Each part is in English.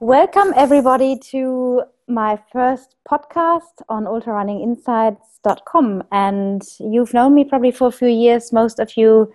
Welcome, everybody, to my first podcast on ultrarunninginsights.com. And you've known me probably for a few years, most of you,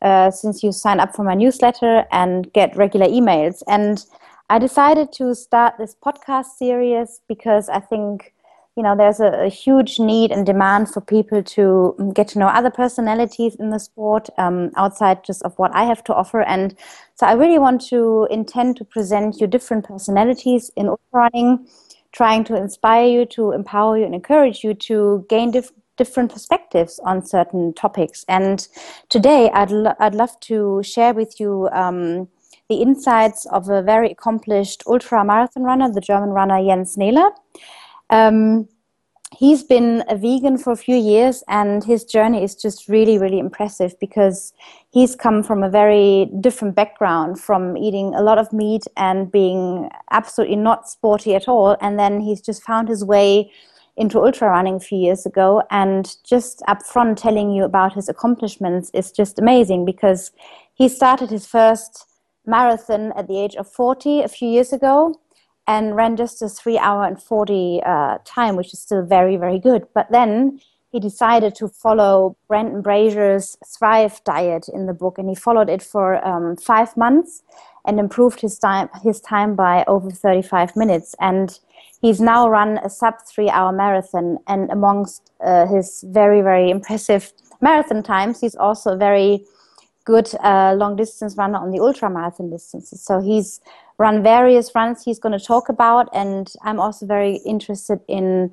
uh, since you sign up for my newsletter and get regular emails. And I decided to start this podcast series because I think you know there's a, a, huge need and demand for people to um, get to know other personalities in the sport um, outside just of what I have to offer. And so I really want to intend to present you different personalities in running, trying to inspire you, to empower you, and encourage you to gain dif- different perspectives on certain topics. And today I'd lo- I'd love to share with you. Um, the insights of a very accomplished ultra marathon runner, the German runner Jens Nehler. Um, he's been a vegan for a few years and his journey is just really really impressive because he's come from a very different background from eating a lot of meat and being absolutely not sporty at all. And then he's just found his way into ultra running a few years ago. And just upfront telling you about his accomplishments is just amazing because he started his first marathon at the age of 40 a few years ago and ran just a three hour and 40 uh, time, which is still very, very good. But then he decided to follow Brendan Brazier's Thrive diet in the book, and he followed it for um, five months and improved his time, his time by over 35 minutes. And he's now run a sub three hour marathon. And amongst uh, his very, very impressive marathon times, he's also a very good uh, long distance runner on the ultra marathon distances. So he's run various runs he's going to talk about. And I'm also very interested in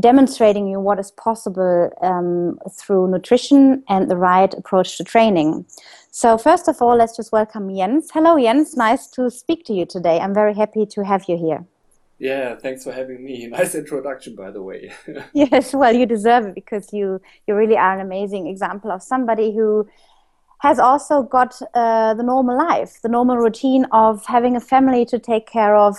demonstrating you what is possible um, through nutrition and the right approach to training. So, first of all, let's just welcome Jens. Hello, Jens. Nice to speak to you today. I'm very happy to have you here. Yeah, thanks for having me. Nice introduction, by the way. yes, well, you deserve it because you you really are an amazing example of somebody who has also got uh, the normal life, the normal routine of having a family to take care of.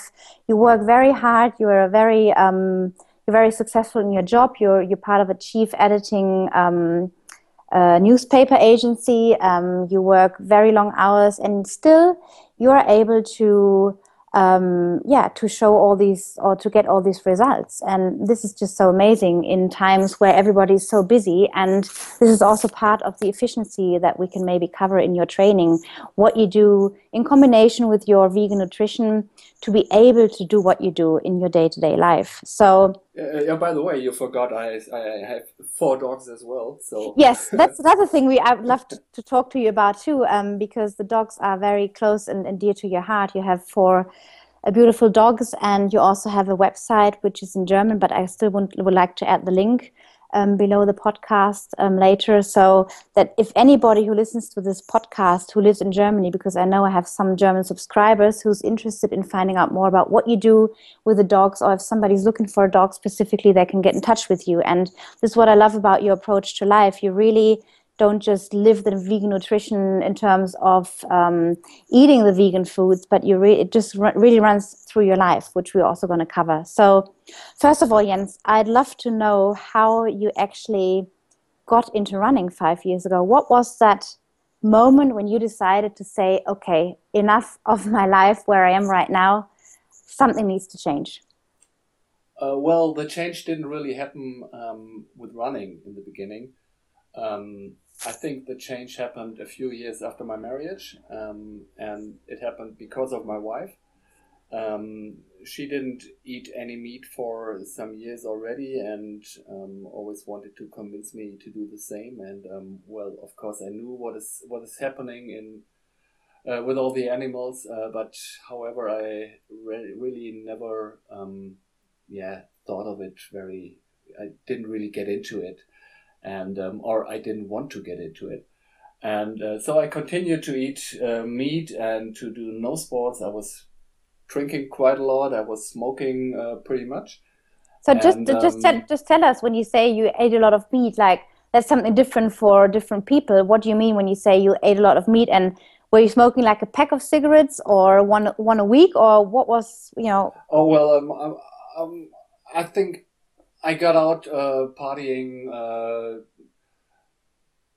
You work very hard. You are a very um, you're very successful in your job. You're you're part of a chief editing um, uh, newspaper agency. Um, you work very long hours, and still you are able to um, yeah, to show all these or to get all these results. And this is just so amazing in times where everybody is so busy. And this is also part of the efficiency that we can maybe cover in your training. What you do in combination with your vegan nutrition to be able to do what you do in your day to day life. So, uh, yeah, by the way, you forgot I, I have four dogs as well. So yes, that's another thing we I'd love to, to talk to you about too, um, because the dogs are very close and, and dear to your heart. You have four uh, beautiful dogs, and you also have a website which is in German, but I still would, would like to add the link um, below the podcast um, later so that if anybody who listens to this podcast who lives in Germany, because I know I have some German subscribers who's interested in finding out more about what you do with the dogs, or if somebody's looking for a dog specifically, they can get in touch with you. And this is what I love about your approach to life. You really don't just live the vegan nutrition in terms of um, eating the vegan foods, but you re- it just r- really runs through your life, which we're also going to cover. So, first of all, Jens, I'd love to know how you actually got into running five years ago. What was that moment when you decided to say, okay, enough of my life where I am right now, something needs to change? Uh, well, the change didn't really happen um, with running in the beginning. Um, I think the change happened a few years after my marriage, um, and it happened because of my wife. Um, she didn't eat any meat for some years already, and um, always wanted to convince me to do the same. And um, well, of course, I knew what is what is happening in uh, with all the animals, uh, but however, I re- really never, um, yeah, thought of it very. I didn't really get into it and um, or I didn't want to get into it. And uh, so I continued to eat uh, meat and to do no sports. I was drinking quite a lot. I was smoking uh, pretty much. So just and, just um, tell, just tell us when you say you ate a lot of meat, like that's something different for different people. What do you mean when you say you ate a lot of meat and were you smoking like a pack of cigarettes or one one a week or what was you know? Oh well, um, um, um I think I got out uh, partying. Uh,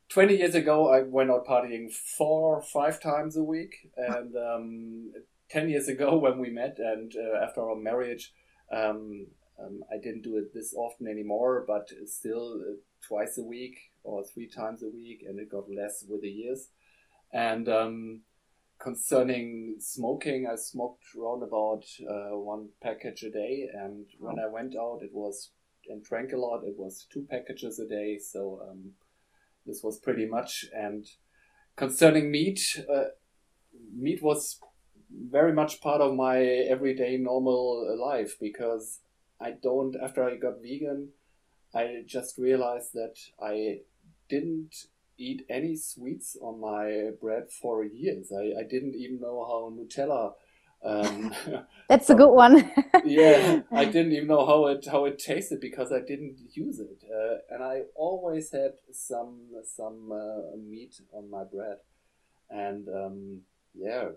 20 years ago, I went out partying four or five times a week. And um, 10 years ago when we met, and uh, after our marriage, um, um, I didn't do it this often anymore, but still uh, twice a week or three times a week, and it got less with the years. And um, concerning smoking, I smoked around about uh, one package a day, and when I went out, it was and drank a lot. It was two packages a day, so um, this was pretty much. And concerning meat, uh, meat was very much part of my everyday normal life because I don't. After I got vegan, I just realized that I didn't eat any sweets on my bread for years. I, I didn't even know how Nutella. Um, That's a good one. yeah, I didn't even know how it how it tasted because I didn't use it, uh, and I always had some some uh, meat on my bread, and um, yeah,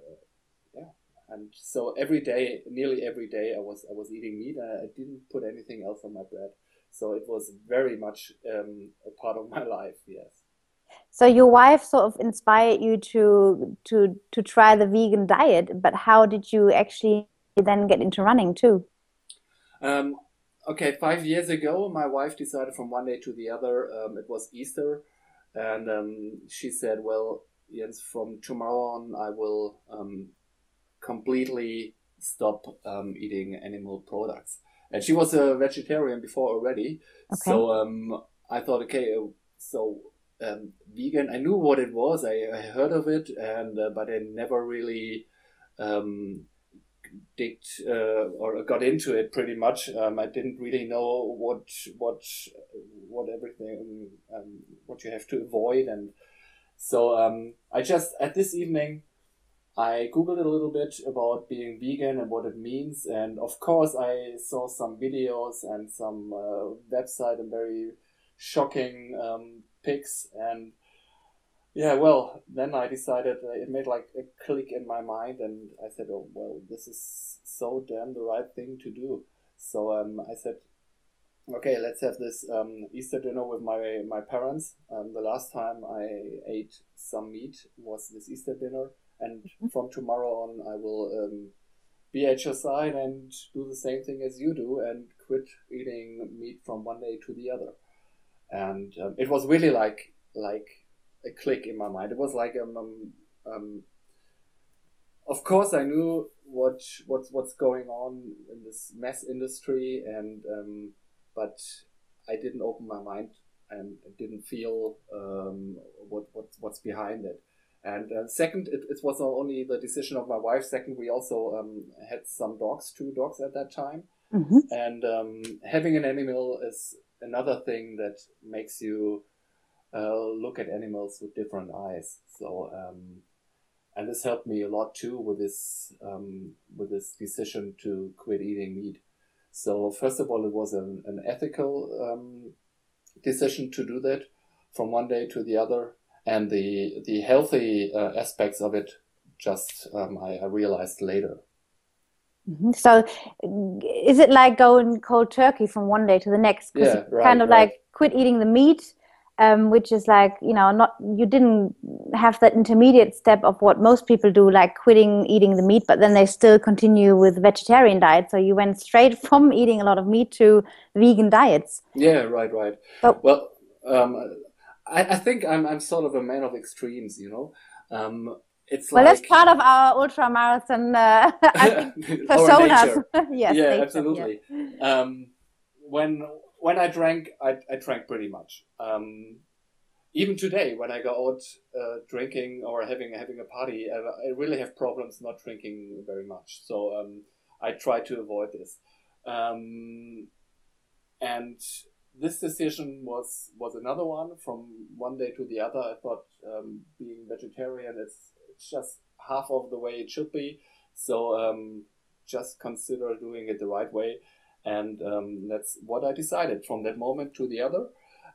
yeah, and so every day, nearly every day, I was I was eating meat. I didn't put anything else on my bread, so it was very much um, a part of my life. Yes. So your wife sort of inspired you to to to try the vegan diet, but how did you actually then get into running too? Um, okay, five years ago, my wife decided from one day to the other. Um, it was Easter, and um, she said, "Well, Jens, from tomorrow on, I will um, completely stop um, eating animal products." And she was a vegetarian before already, okay. so um, I thought, okay, so um, vegan. I knew what it was. I, I heard of it, and uh, but I never really um, digged uh, or got into it. Pretty much, um, I didn't really know what what what everything um, what you have to avoid, and so um, I just at this evening. I googled a little bit about being vegan and what it means, and of course I saw some videos and some uh, website and very shocking um, pics and yeah well then i decided uh, it made like a click in my mind. And i said oh well this is so damn the right thing to do. So um, i said okay let's have this um, easter dinner with my my parents. Um, the last time i ate some meat was this easter dinner. And mm-hmm. from tomorrow on i will um, be at your side and do the same thing as you do and quit eating meat from one day to the other and um, it was really like like a click in my mind. It was like um, um, um of course I knew what what's what's going on in this mess industry, and um, but I didn't open my mind and didn't feel um, what, what what's behind it. And uh, second, it, it was not only the decision of my wife. Second, we also um, had some dogs, two dogs at that time. Mm-hmm. And um, having an animal is another thing that makes you uh, look at animals with different eyes. So, um, and this helped me a lot too with this um, with this decision to quit eating meat. So, first of all, it was an, an ethical um, decision to do that from one day to the other, and the the healthy uh, aspects of it just um, I, I realized later. Mm-hmm. So, is it like going cold turkey from one day to the next? Yeah, right, kind of right. like quit eating the meat, um, which is like you know not you didn't have that intermediate step of what most people do, like quitting eating the meat, but then they still continue with vegetarian diet. So you went straight from eating a lot of meat to vegan diets. Yeah, right, right. Well, um, I, I think I'm I'm sort of a man of extremes, you know. Um, it's well, like, that's part of our ultra marathon uh, personas. yes, yeah, nature, absolutely. Yeah. Um, when when I drank, I, I drank pretty much. Um, even today, when I go out uh, drinking or having having a party, I, I, really have problems not drinking very much. So um, I try to avoid this. Um, and this decision was was another one from one day to the other. I thought um, being vegetarian is just half of the way it should be. So um, just consider doing it the right way. And um, that's what I decided from that moment to the other.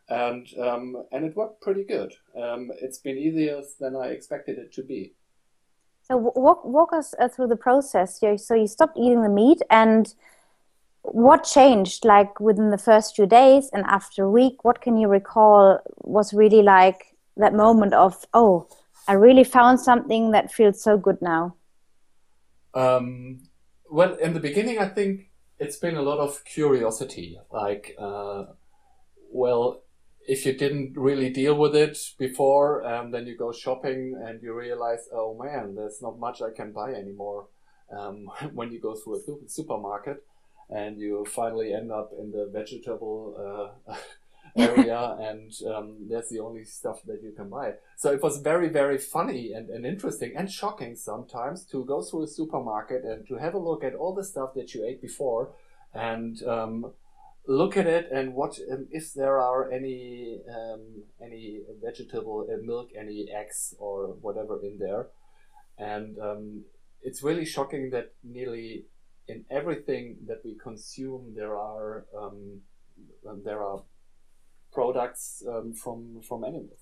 And, um, and it worked pretty good. Um, it's been easier than I expected it to be. So walk, walk us uh, through the process. So you stopped eating the meat and what changed like within the first few days and after a week what can you recall was really like that moment of oh I really found something that feels so good now. Um, well, in the beginning, I think it's been a lot of curiosity. Like, uh, well, if you didn't really deal with it before, um, then you go shopping and you realize, oh man, there's not much I can buy anymore. Um, when you go through a supermarket and you finally end up in the vegetable uh, area and um, that's the only stuff that you can buy. So it was very, very funny and, and interesting and shocking sometimes to go through a supermarket and to have a look at all the stuff that you ate before and um, look at it and watch um, if there are any um, any vegetable uh, milk, any eggs or whatever in there. And um, it's really shocking that nearly in everything that we consume there are um, there are products um, from from animals.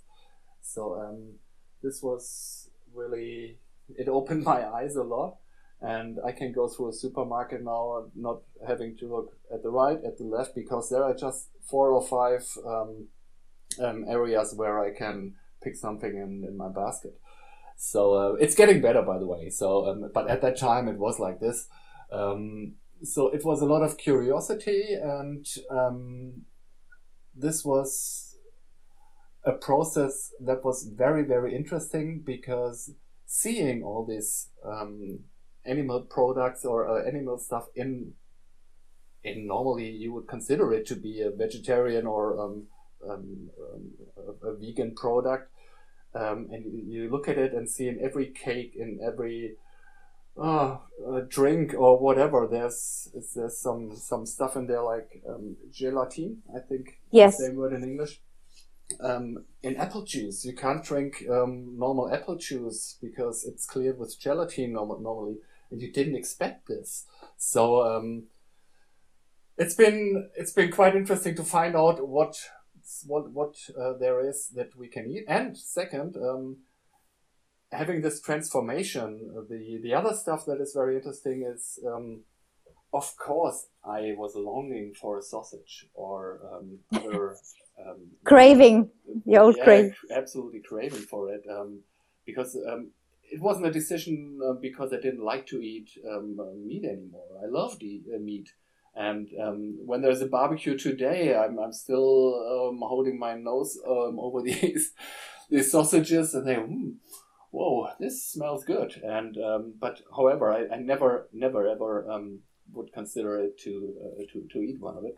So um, this was really it opened my eyes a lot, and I can go through a supermarket now, not having to look at the right, at the left, because there are just four or five um, um areas where I can pick something in, in my basket. So uh, it's getting better, by the way. So, um, but at that time it was like this. Um, so it was a lot of curiosity and this was a process that was very very interesting because seeing all these um, animal products or uh, animal stuff in in normally you would consider it to be a vegetarian or um, um, um a, a, vegan product um, and you look at it and see in every cake in every uh, a drink or whatever. There's there's some some stuff in there like um, gelatin. I think yes, same word in English. Um, in apple juice, you can't drink um, normal apple juice because it's cleared with gelatin normally, and you didn't expect this. So um, it's been it's been quite interesting to find out what what what uh, there is that we can eat. And second, um, having this transformation, the the other stuff that is very interesting is, um, of course, I was longing for a sausage or um, other um, craving the old yeah, crave, absolutely craving for it um, because um, it wasn't a decision uh, because I didn't like to eat um, meat anymore. I loved eat, uh, meat. And um, when there's a barbecue today, I'm, I'm still um, holding my nose um, over these these sausages, and they, mm, whoa, this smells good. And um, but however, I, I never, never, ever um, would consider it to uh, to to eat one of it.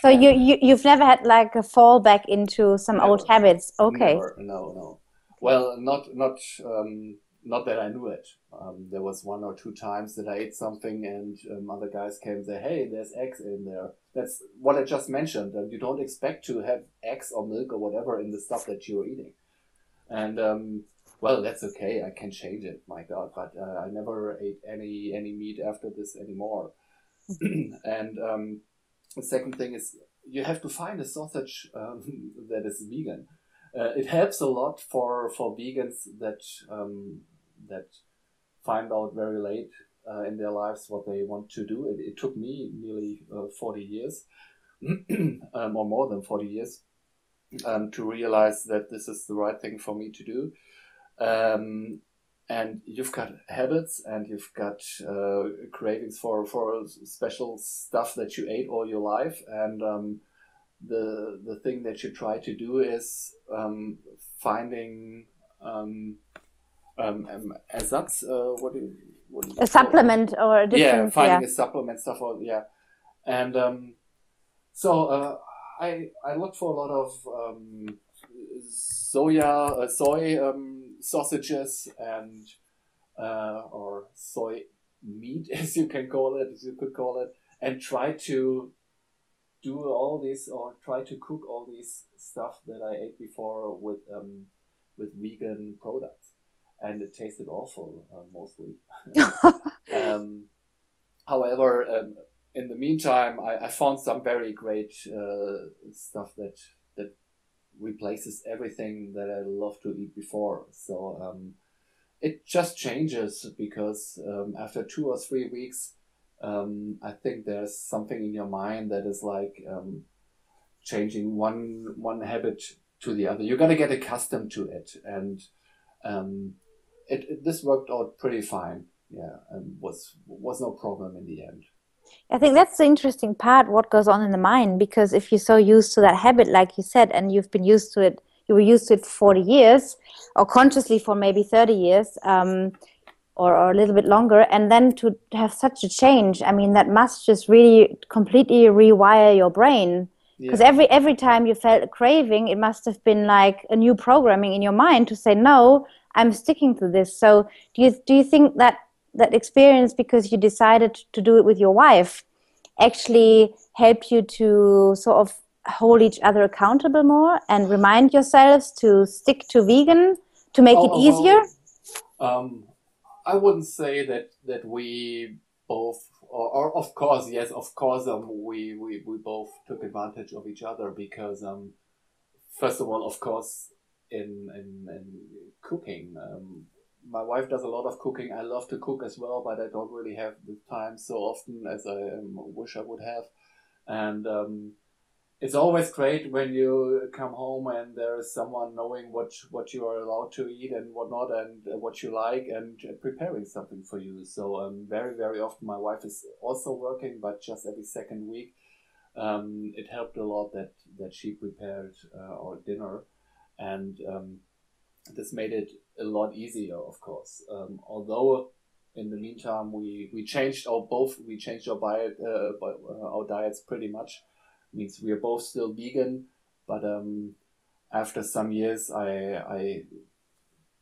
So you, you you've never had like a fall back into some never, old habits. Okay. Never, no, no. Well, not not um, not that I knew it. Um, there was one or two times that I ate something and um, other guys came and say, "Hey, there's eggs in there." That's what I just mentioned. And you don't expect to have eggs or milk or whatever in the stuff that you're eating. And um, well, that's okay. I can change it. My God, but uh, I never ate any any meat after this anymore. and um, the second thing is you have to find a sausage um, that is vegan. Uh, it helps a lot for for vegans that um, that find out very late uh, in their lives what they want to do. It, it took me nearly uh, forty years, um, or more than forty years, um, to realize that this is the right thing for me to do. Um, and you've got habits and you've got uh, cravings for, for special stuff that you ate all your life. And um, the, the thing that you try to do is um, finding um, um, um ersatz, uh, what do you, what do you a supplement or a different, yeah, finding yeah. a supplement stuff or yeah, and um, so uh, I I look for a lot of um, soya, uh, soy um, sausages and uh, or soy meat, as you can call it, as you could call it, and try to do all this or try to cook all these stuff that I ate before with um, with vegan products, and it tasted awful uh, mostly. um, however, um, in the meantime, I, I, found some very great uh, stuff that replaces everything that I love to eat before. So um, it just changes because um, after two or three weeks, um, I think there's something in your mind that is like um, changing one one habit to the other. You're gonna get accustomed to it, and um, it, it, this worked out pretty fine. yeah, and was was no problem in the end. I think that's the interesting part. What goes on in the mind? Because if you're so used to that habit, like you said, and you've been used to it, you were used to it for 40 years, or consciously for maybe 30 years. Um, or, or, a little bit longer and then to have such a change i mean that must just really completely rewire your brain because yeah. every every time you felt a craving it must have been like a new programming in your mind to say no i'm sticking to this so do you do you think that that experience because you decided to do it with your wife actually help you to sort of hold each other accountable more and remind yourselves to stick to vegan to make oh, it easier? um, i wouldn't say that that we both or, or, of course yes of course um, we, we we both took advantage of each other because um, first of all of course in in, in cooking um, my wife does a lot of cooking. I love to cook as well, but I don't really have the time so often as I um, wish I would have. And um, it's always great when you come home and there is someone knowing what what you are allowed to eat and what not, and what you like, and preparing something for you. So um, very very often my wife is also working, but just every second week. Um, it helped a lot that that she prepared uh, our dinner, and um, this made it a lot easier, of course. Um, although in the meantime we, we changed our both we changed our diet uh, uh, our diets pretty much. means we are both still vegan, but um, after some years I I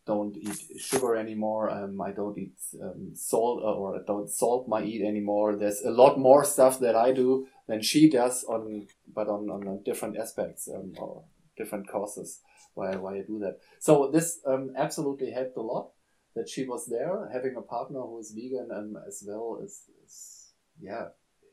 don't eat sugar anymore. Um, I don't eat um, salt uh, or I don't salt my eat anymore. There's a lot more stuff that I do than she does on, but on, on different aspects um, or different causes why why I do that. So this um, absolutely helped a lot that she was there. Having a partner who is vegan and as well is, is yeah,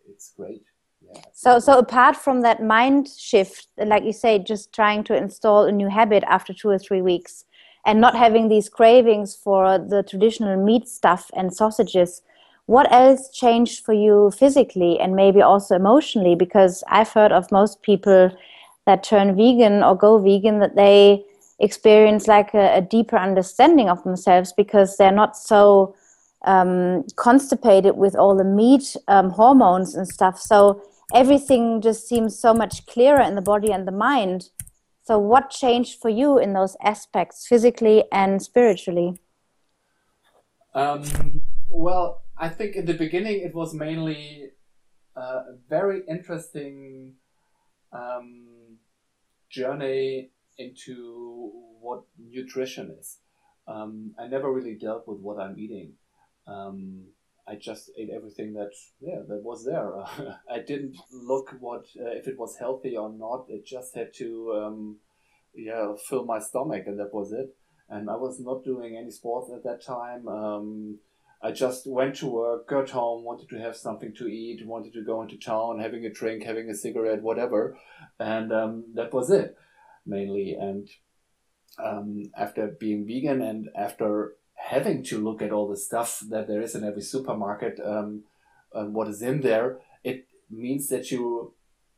it's great. Yeah. So so apart from that mind shift, like you say, just trying to install a new habit after two or three weeks, and not having these cravings for the traditional meat stuff and sausages. What else changed for you physically and maybe also emotionally? Because I've heard of most people that turn vegan or go vegan that they experience like a, a deeper understanding of themselves because they're not so um, constipated with all the meat um, hormones and stuff. So everything just seems so much clearer in the body and the mind. So, what changed for you in those aspects, physically and spiritually? Um, well, I think in the beginning it was mainly uh, a very interesting um, journey into what nutrition is. Um, I never really dealt with what I'm eating. Um, I just ate everything that yeah that was there. I didn't look what uh, if it was healthy or not. It just had to um, yeah fill my stomach and that was it. And I was not doing any sports at that time. Um, I just went to work, got home, wanted to have something to eat, wanted to go into town, having a drink, having a cigarette, whatever, and um, that was it mainly. And um, after being vegan and after having to look at all the stuff that there is in every supermarket, um, what is in there, it means that you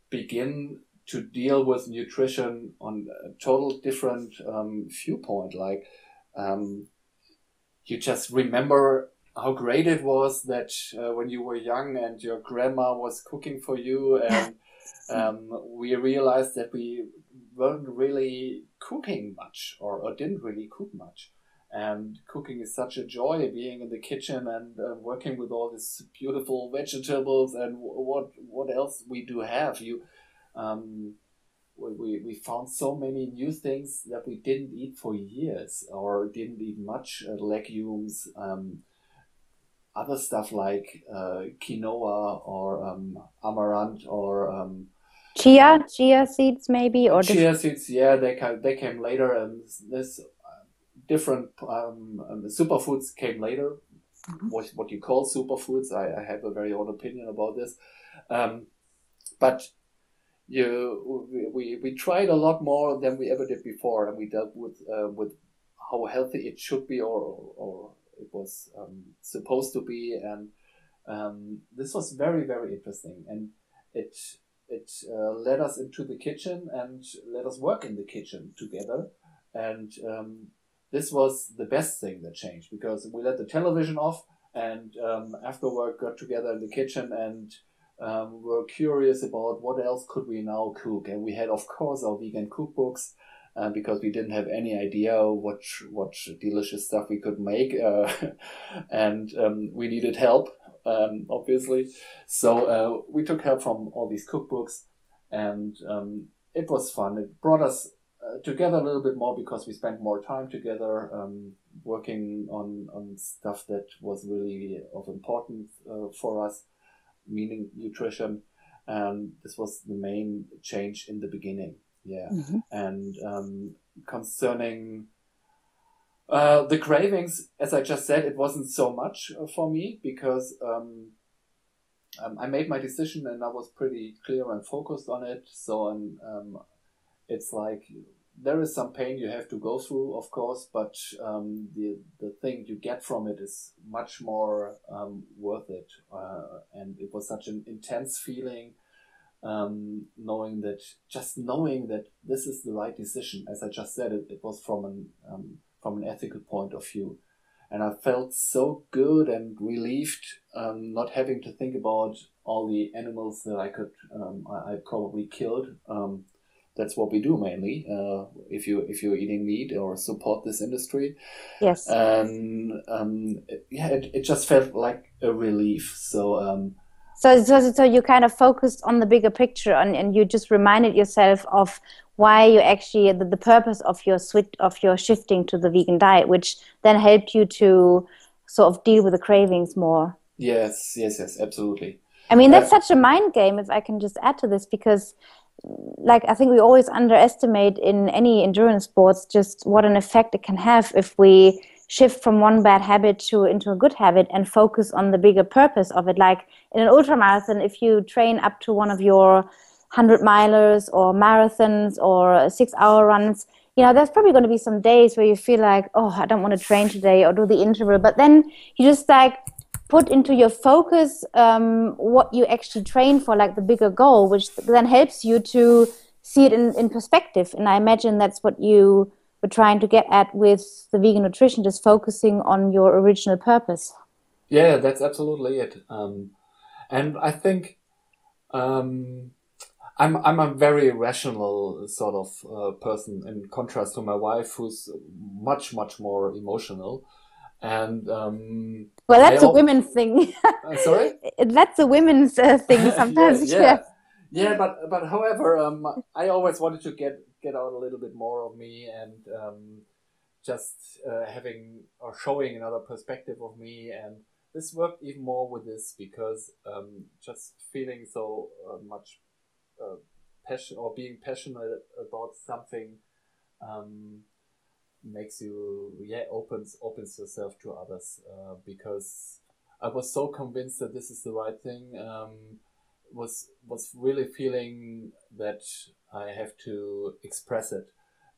begin to deal with nutrition on a total different um, viewpoint. Like um, you just remember how great it was that uh, when you were young and your grandma was cooking for you and um, we realized that we weren't really cooking much or, or, didn't really cook much. And cooking is such a joy being in the kitchen and uh, working with all these beautiful vegetables and what what else we do have. You um, we, we found so many new things that we didn't eat for years or didn't eat much uh, legumes um, other stuff like uh, quinoa or um, amaranth or um, chia chia seeds maybe or chia seeds yeah they came, they came later and this uh, different um, um, superfoods came later mm-hmm. what, what you call superfoods I, I have a very own opinion about this um, but you we, we, we tried a lot more than we ever did before and we dealt with uh, with how healthy it should be or, or it was um, supposed to be, and um, this was very very interesting, and it it uh, led us into the kitchen and let us work in the kitchen together, and um, this was the best thing that changed because we let the television off and um, after work got together in the kitchen and um, were curious about what else could we now cook. And we had, of course, our vegan cookbooks. Uh, because we didn't have any idea what what delicious stuff we could make, uh, and um, we needed help, um, obviously. So uh, we took help from all these cookbooks, and um, it was fun. It brought us uh, together a little bit more because we spent more time together um, working on on stuff that was really of importance uh, for us, meaning nutrition. And this was the main change in the beginning. Yeah. Mm-hmm. And um, concerning uh, the cravings, as I just said, it wasn't so much for me because um, um, I made my decision and I was pretty clear and focused on it. So um, it's like there is some pain you have to go through, of course, but um, the the thing you get from it is much more um, worth it. Uh, and it was such an intense feeling um, knowing that just knowing that this is the right decision. As I just said, it, it was from an um, from an ethical point of view, and I felt so good and relieved um, not having to think about all the animals that I could um, I, I, probably killed. Um, that's what we do mainly. Uh, if you if you're eating meat or support this industry, yes, and um, yeah, it, it just felt like a relief. So so, so, so you kind of focused on the bigger picture and, and you just reminded yourself of why you actually the, the purpose of your switch of your shifting to the vegan diet, which then helped you to sort of deal with the cravings more. Yes, yes, yes, absolutely. I mean, that's uh, such a mind game, if I can just add to this, because, like, I think we always underestimate in any endurance sports just what an effect it can have if we shift from one bad habit to into a good habit and focus on the bigger purpose of it. Like in an ultra marathon if you train up to one of your 100 milers or marathons or 6 hour runs you know there's probably going to be some days where you feel like oh i don't want to train today or do the interval. But then you just like put into your focus um, what you actually train for like the bigger goal which then helps you to see it in, in perspective. And i imagine that's what you we're trying to get at with the vegan nutrition, just focusing on your original purpose. Yeah, that's absolutely it. Um, and I think um, I'm I'm a very rational sort of uh, person in contrast to my wife, who's much much more emotional. And um, well, that's I a women's thing. uh, sorry, that's a women's uh, thing sometimes. yeah, yeah. yeah, but but however, um, I always wanted to get get out a little bit more of me and um, just uh, having or showing another perspective of me. And this worked even more with this because um, just feeling so uh, much uh, passion or being passionate about something um, makes you yeah opens opens yourself to others uh, because I was so convinced that this is the right thing. Um, was was really feeling that I have to express it,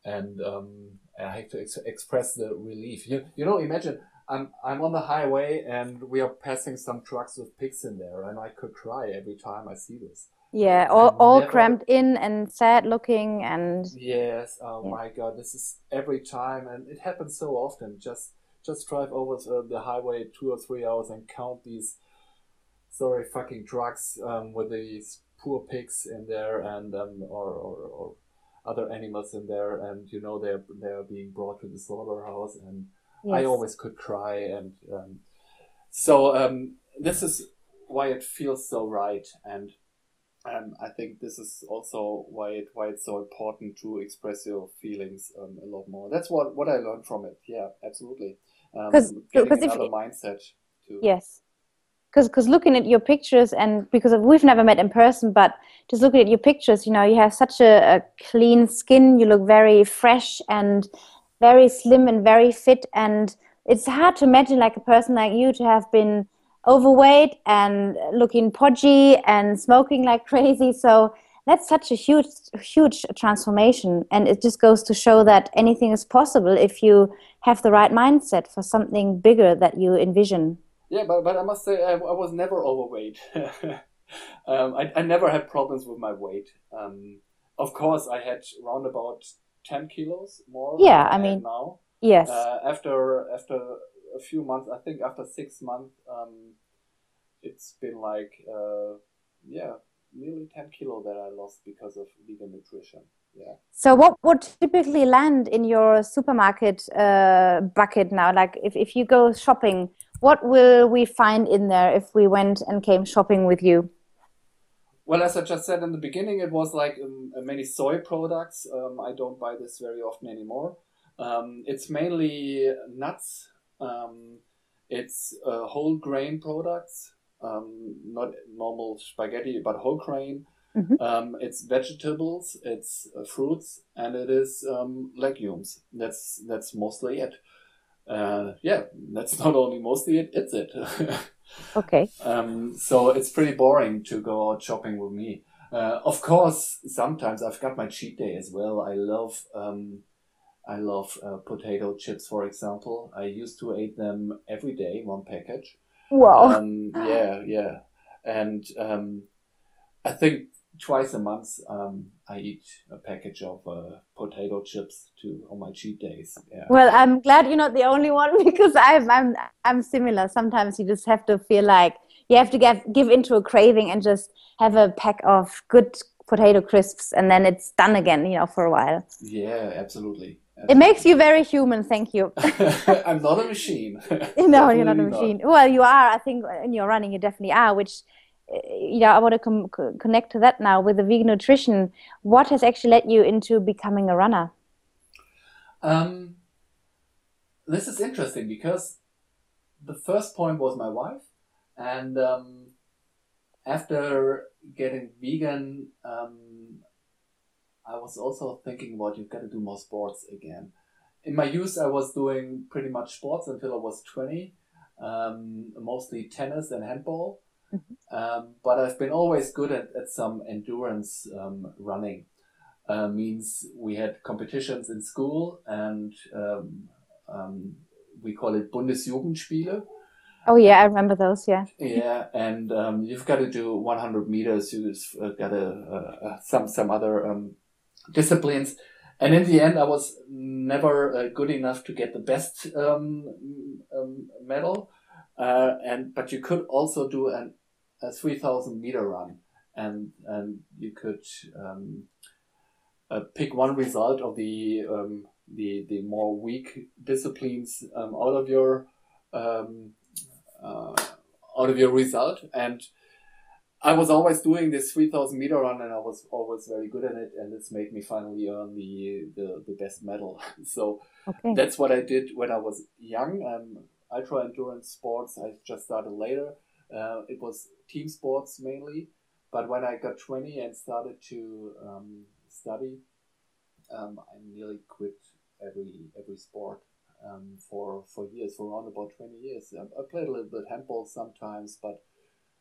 and um, I have to ex- express the relief. You you know, imagine I'm I'm on the highway and we are passing some trucks with pigs in there, and I could cry every time I see this. Yeah, all, all never... crammed in and sad looking and. Yes. Oh yeah. my God! This is every time, and it happens so often. Just just drive over the highway two or three hours and count these sorry fucking trucks um, with these poor pigs in there and um, or, or, or other animals in there and you know they're they're being brought to the slaughterhouse and yes. I always could cry and um, so um, this is why it feels so right and um, I think this is also why it why it's so important to express your feelings um, a lot more. That's what what I learned from it. Yeah, absolutely. Because um, getting another mindset. To, yes, because because looking at your pictures and because we've never met in person but just looking at your pictures you know you have such a, a, clean skin you look very fresh and very slim and very fit and it's hard to imagine like a person like you to have been overweight and looking podgy and smoking like crazy. So that's such a huge huge transformation and it just goes to show that anything is possible if you have the right mindset for something bigger that you envision yeah, but, but I must say I, I was never overweight. um, I, I never had problems with my weight. Um, of course, I had around about ten kilos more. Yeah, I mean now. Yes. Uh, after after a few months. I think after six months, um, it's been like uh, yeah, nearly ten kilo that I lost because of vegan nutrition. Yeah. So what would typically land in your supermarket uh, bucket now? Like if, if you go shopping, what will we find in there if we went and came shopping with you? Well, as I just said in the beginning, it was like um, many soy products. Um, I don't buy this very often anymore. Um, it's mainly nuts. Um, it's uh, whole grain products, um, not normal spaghetti, but whole grain. Mm-hmm. Um, it's vegetables, it's uh, fruits, and it is legumes. That's that's mostly it. Uh, yeah, that's not only mostly it; it's it. Okay. Um, so it's pretty boring to go out shopping with me. Uh, of course, sometimes I've got my cheat day as well. I love, um, I love uh, potato chips, for example. I used to eat them every day, one package. Wow. Um, yeah, yeah, and um, I think twice a month um, I eat a package of uh, potato chips to on my cheat days. Yeah. Well, I'm glad you're not the only one because I'm I'm I'm similar. Sometimes you just have to feel like you have to get give into a craving and just have a pack of good potato crisps and then it's done again, you know, for a while. Yeah, absolutely. absolutely. It makes you very human. Thank you. I'm not a machine. no, you're not a machine. Not. Well, you are. I think in your running, you definitely are, which know, I want to com- connect to that now with the vegan nutrition. What has actually led you into becoming a runner? Um, this is interesting because the first point was my wife, and um, after getting vegan, um, I was also thinking about you've got to do more sports again. In my youth, I was doing pretty much sports until I was 20, um, mostly tennis and handball. Mm-hmm. Um, but I've been always good at, at some endurance um, running. Uh, means we had competitions in school and um, um we call it Bundesjugendspiele. Oh yeah, I remember those. Yeah. Yeah, and um, you've got to do 100 meters. You've got to uh, some some other um, disciplines, and in the end, I was never uh, good enough to get the best medal. Uh, and but you could also do an, a 3000 meter run. And and you could um, uh, pick one result of the um, the the more weak disciplines um, out of your um, uh, out of your result. And I was always doing this 3000 meter run and I was always very good at it. And it's made me finally earn the the, the best medal. So okay. that's what I did when I was young. Um, ultra endurance sports. I just started later. Uh, it was team sports mainly. But when I got 20 and started to um, study, um, I nearly quit every every sport um, for for years, for around about 20 years. Um, I played a little bit handball sometimes, but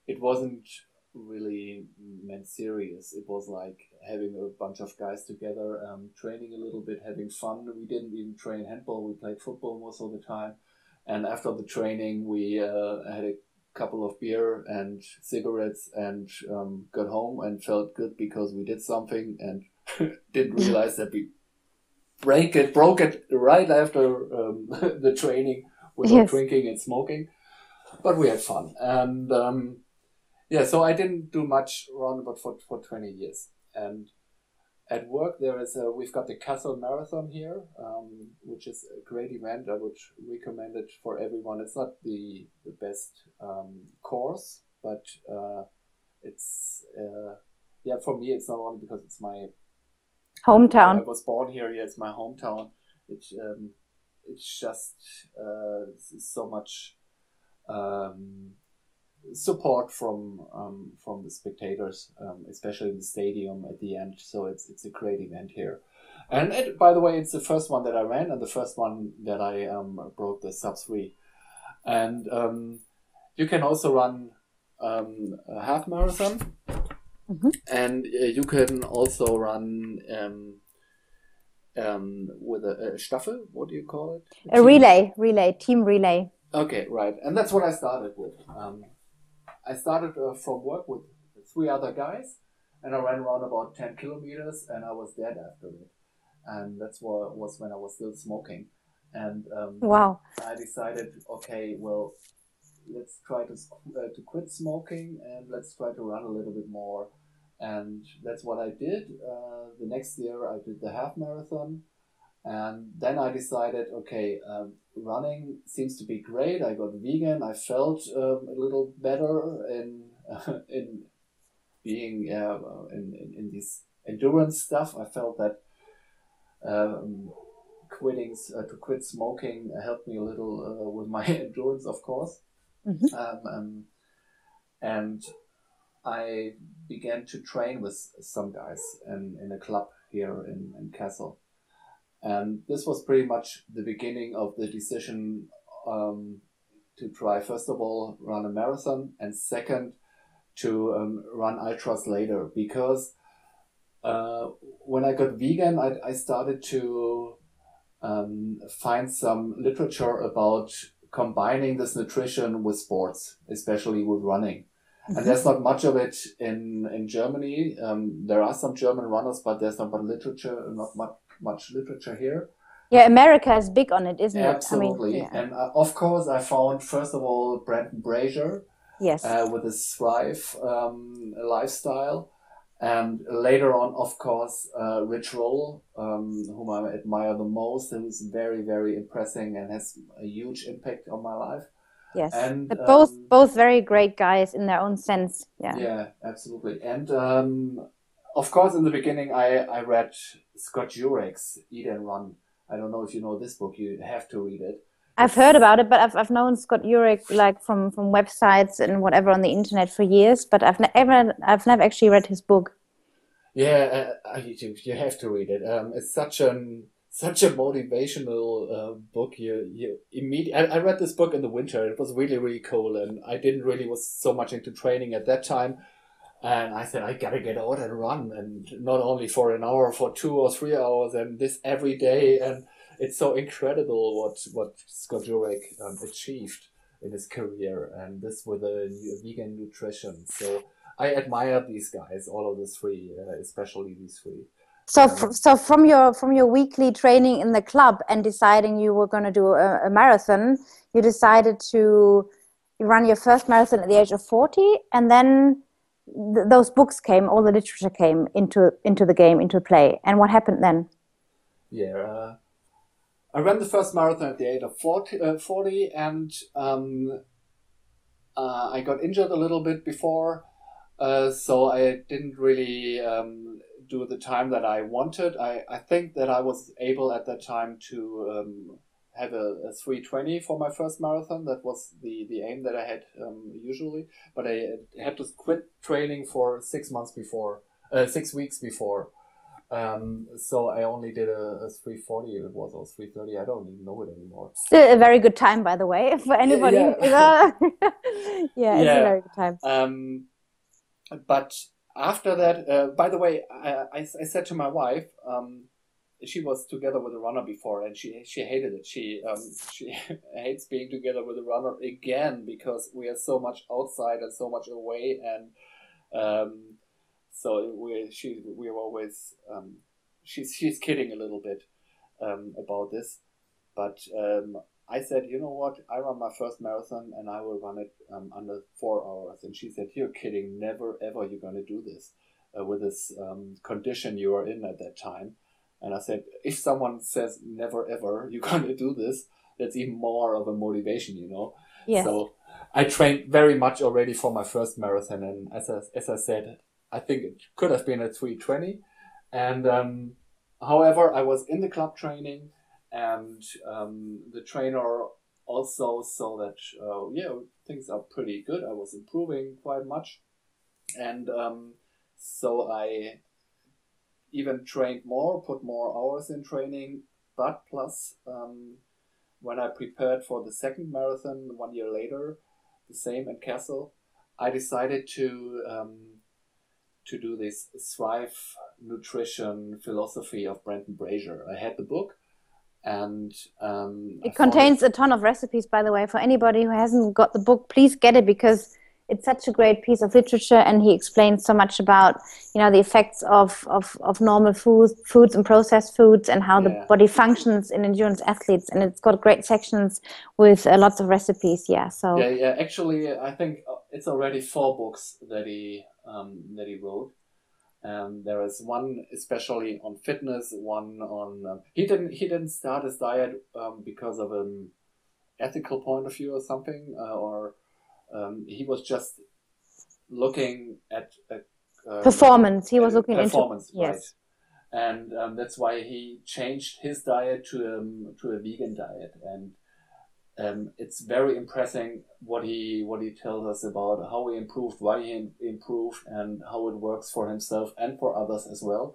it wasn't really meant serious. It was like having a bunch of guys together, um, training a little bit, having fun. We didn't even train handball. We played football most of the time. And after the training, we uh, had a couple of beer and cigarettes and um, got home and felt good because we did something and didn't realize that we break it, broke it right after um, the training without yes. drinking and smoking. But we had fun. And um, yeah, so I didn't do much around about for, for 20 years. And at work there is a we've got the Kassel Marathon here, um, which is a great event. I would recommend it for everyone. It's not the the best um, course, but uh, it's uh, yeah for me it's not only because it's my hometown. I was born here. Yeah, it's my hometown. It's um, it's just uh, it's so much um, support from um, from the spectators, um, especially in the stadium at the end. So it's it's a great event here. And it, by the way, it's the first one that I ran and the first one that I um, broke the sub three. And um, you can also run um, a half marathon, mm-hmm. and uh, you can also run um, um, with a, a, Staffel. What do you call it? A, a relay, relay, team relay. Okay, right, and that's what I started with. I started uh, from work with three other guys, and I ran around about ten kilometers, and I was dead after it. And that's what was when I was still smoking. and um, wow, I decided, okay, well, let's try to uh, to quit smoking and let's try to run a little bit more, and that's what I did. Uh, the next year, I did the half marathon, and then I decided, okay, um, running seems to be great. I got vegan. I felt um, a little better in in being uh, in, in in this endurance stuff. I felt that. Um, quitting uh, to quit smoking helped me a little uh, with my endurance, of course. Mm-hmm. Um, um, and I began to train with some guys in, in a club here in, in Kassel. And this was pretty much the beginning of the decision um, to try, first of all, run a marathon, and second, to um, run ultras later. Because uh, when I got vegan, I, I started to um, find some literature about combining this nutrition with sports, especially with running. Mm-hmm. And there's not much of it in in Germany. Um, there are some German runners, but there's not much literature, not much much literature here. Yeah, America is big on it, isn't Absolutely. it? Absolutely. I mean, yeah. And uh, of course, I found first of all Brendan Brazier. Yes. Uh, with his Thrive um, lifestyle. And later on, of course, uh, Rich Roll, um, whom I admire the most, who's very, very impressive and has a huge impact on my life. Yes, and both um, both very great guys in their own sense. Yeah, yeah, absolutely. And um, of course, in the beginning, I I read Scott Jurek's Eat and Run. I don't know if you know this book. You have to read it. I've heard about it, but I've, I've known Scott Jurek like from, from websites and whatever on the internet for years, but I've never I've never actually read his book. Yeah, uh, you, you have to read it. Um, it's such an such a motivational uh, book. You you immediately. I, I read this book in the winter. It was really really cool, and I didn't really was so much into training at that time. And I said I gotta get out and run, and not only for an hour, for two or three hours, and this every day. And it's so incredible what what Scott Jurek um, achieved in his career, and this with a vegan nutrition. So I admire these guys, all of the three, uh, especially these three. So, um, so from your from your weekly training in the club and deciding you were going to do a, a marathon, you decided to run your first marathon at the age of forty, and then th those books came, all the literature came into into the game, into play. And what happened then? Yeah, uh, I ran the first marathon at the age of 40, uh, 40 and um, uh, I got injured a little bit before, uh, so I didn't really um, do the time that I wanted. I, I think that I was able at that time to um, have a, a, 320 for my first marathon. That was the, the aim that I had um, usually, but I had to quit training for six months before, uh, six weeks before. Um, so I only did a, a 340 it was or 330 I don't even know it anymore still a very good time by the way for anybody yeah, yeah. yeah, yeah it's a very good time um, but after that uh, by the way I, I, I, said to my wife um, she was together with a runner before and she she hated it she um, she hates being together with a runner again because we are so much outside and so much away and um, so we she we were always um, she's she's kidding a little bit um, about this, but um, I said, you know what? I run my first marathon and I will run it um, under four hours. And she said, you're kidding. Never ever you're going to do this uh, with this um, condition you are in at that time. And I said, if someone says never ever you're going to do this, that's even more of a motivation, you know. Yeah. So I trained very much already for my first marathon, and as I, as I said, I think it could have been a 320. And um, however, I was in the club training, and um, the trainer also saw that uh, yeah things are pretty good. I was improving quite much, and um, so I even trained more, put more hours in training. But plus, um, when I prepared for the second marathon one year later, the same in Kassel, I decided to um, to do this Thrive nutrition philosophy of Brendan Brazier. I had the book, and um, it contains a ton of recipes. By the way, for anybody who hasn't got the book, please get it because it's such a great piece of literature and he explains so much about you know the effects of of, of normal foods foods and processed foods and how yeah. the body functions in endurance athletes and it's got great sections with uh, lots of recipes yeah so yeah yeah actually i think uh, it's already four books that he um, that he wrote um, there is one especially on fitness one on um, he didn't he didn't start his diet um, because of an ethical point of view or something uh, or um, he was just looking at um, performance. He was looking performance, into yes. right? And um, that's why he changed his diet to um, to a vegan diet, and um, it's very impressive what he what he tells us about how he improved, why he improved, and how it works for himself and for others as well.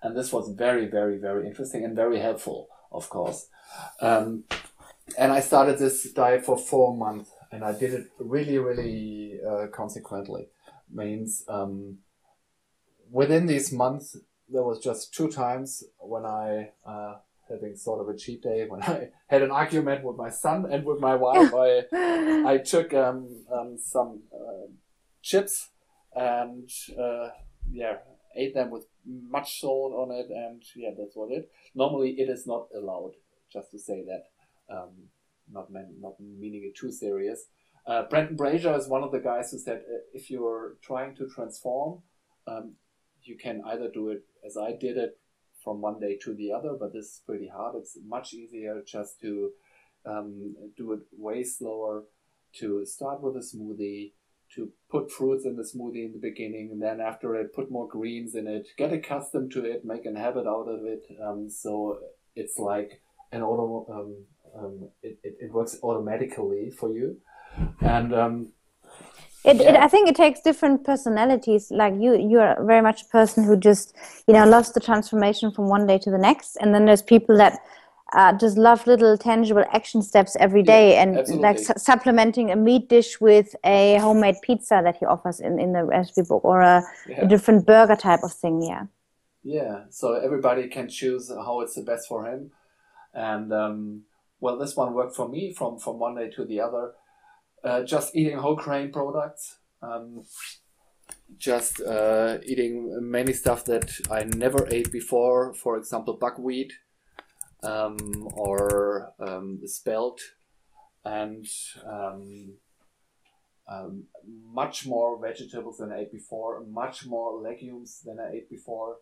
And this was very, very, very interesting and very helpful, of course. Um, and I started this diet for four months and I did it really, really uh, consequently. Means um, within these months, there was just two times when I uh, having sort of a cheat day when I had an argument with my son and with my wife. I I took um, um, some uh, chips and uh, yeah ate them with much salt on it and yeah that's what it. Normally it is not allowed. Just to say that. Um, not man, not meaning it too serious. Uh, Brendan Brazier is one of the guys who said uh, if you're trying to transform, um, you can either do it as I did it from one day to the other, but this is pretty hard. It's much easier just to um, do it way slower, to start with a smoothie, to put fruits in the smoothie in the beginning, and then after it, put more greens in it, get accustomed to it, make a habit out of it. Um, so it's like an auto, um, um, it, it, it, works automatically for you. And um, it, yeah. it, I think it takes different personalities. Like you, you are very much a person who just, you know, loves the transformation from one day to the next. And then there's people that uh, just love little tangible action steps every day yeah, and absolutely. like su supplementing a meat dish with a homemade pizza that he offers in, in the recipe book or a, yeah. a different burger type of thing. Yeah. Yeah. So everybody can choose how it's the best for him. And, um, well, this one worked for me from, from one day to the other. Uh, just eating whole grain products, um, just uh, eating many stuff that I never ate before. For example, buckwheat um, or um, spelt, and um, um, much more vegetables than I ate before, much more legumes than I ate before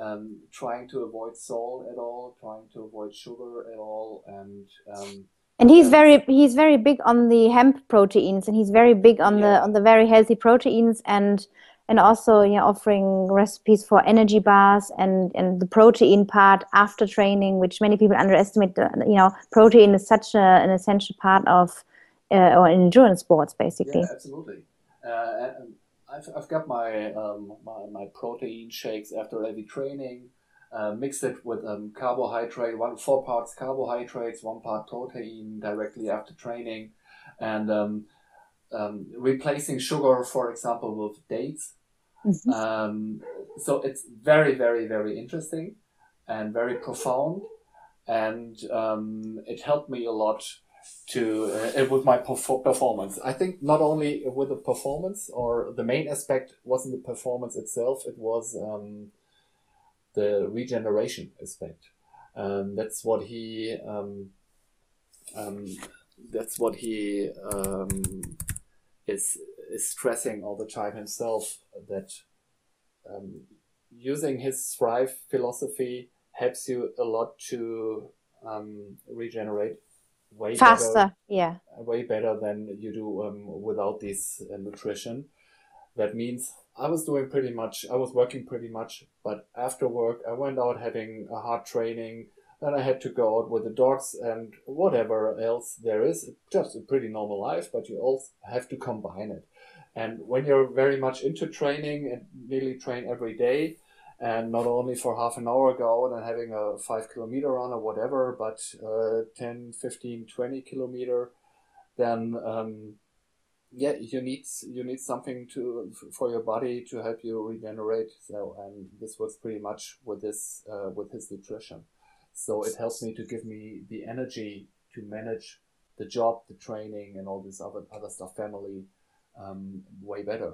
um, trying to avoid salt at all, trying to avoid sugar at all, and um, and he's very he's very big on the hemp proteins, and he's very big on yeah. the on the very healthy proteins, and and also you know offering recipes for energy bars and and the protein part after training, which many people underestimate. You know, protein is such a, an essential part of uh, or endurance sports, basically. Yeah, absolutely. Uh, and, I've, I've got my, um, my, my protein shakes after every training. Uh, mix it with um, carbohydrate, one four parts carbohydrates, one part protein directly after training, and um, um, replacing sugar, for example, with dates. Mm-hmm. Um, so it's very, very, very interesting and very profound, and um, it helped me a lot to uh, with my performance. I think not only with the performance or the main aspect wasn't the performance itself; it was um, the regeneration aspect. Um, that's what he. Um, um that's what he um, is is stressing all the time himself. That um, using his Thrive philosophy helps you a lot to regenerate way faster, better, yeah, way better than you do um, without this uh, nutrition. That means I was doing pretty much, I was working pretty much, but after work I went out having a hard training. Then I had to go out with the dogs and whatever else there is. Just a pretty normal life, but you also have to combine it. And when you're very much into training and nearly train every day, and not only for half an hour go and having a five kilometer run or whatever, but uh, 10, 15, 20 kilometer, then um, yeah, you need you need something to for your body to help you regenerate. So and this works pretty much with this uh, with his nutrition. So it helps me to give me the energy to manage the job, the training, and all this other other stuff, family, um, way better.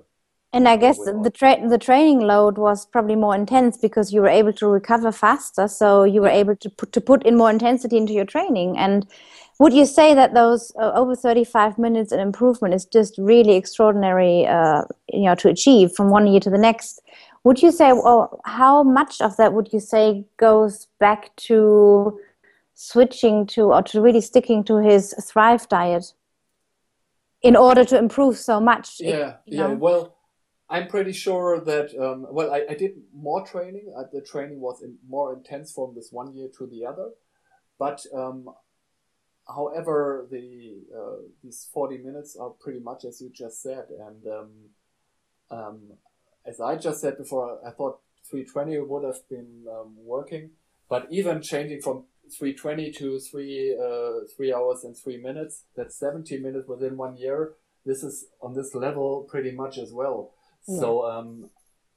And I guess the tra- the training load was probably more intense because you were able to recover faster, so you were able to put to put in more intensity into your training. And would you say that those uh, over thirty five minutes in improvement is just really extraordinary, uh, you know, to achieve from one year to the next? Would you say, well, how much of that would you say goes back to switching to or to really sticking to his Thrive diet in order to improve so much? Yeah, yeah. Know? Well I'm pretty sure that um, well, I, I did more training. Uh, the training was in, more intense from this one year to the other, but um, however, the uh, these forty minutes are pretty much as you just said, and um, um as I just said before, I thought three twenty would have been um, working, but even changing from 320 to three uh, three hours and three minutes that's 70 minutes within one year. This is on this level pretty much as well so um,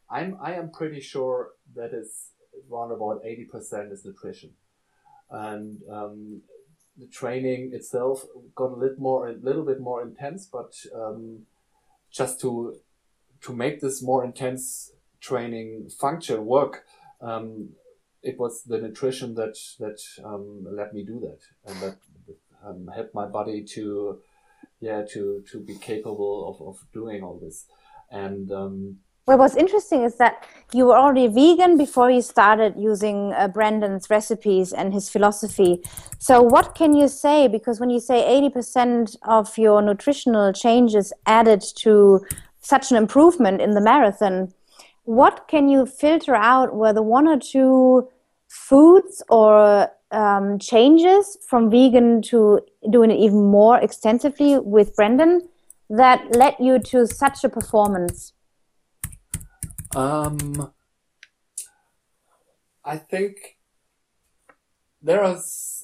I'm I am pretty sure that it's around about eighty percent is nutrition, and um, the training itself got a little more a little bit more intense, but um, just to to make this more intense training function work. Um, it was the nutrition that that um, let me do that, and that um, helped my body to, yeah, to to be capable of, of doing all this. And um, well, what's interesting is that you were already vegan before you started using uh, Brendan's recipes and his philosophy. So, what can you say? Because when you say 80% of your nutritional changes added to such an improvement in the marathon, what can you filter out? Were the one or two foods or um, changes from vegan to doing it even more extensively with Brandon that led you to such a performance? Um, I think there are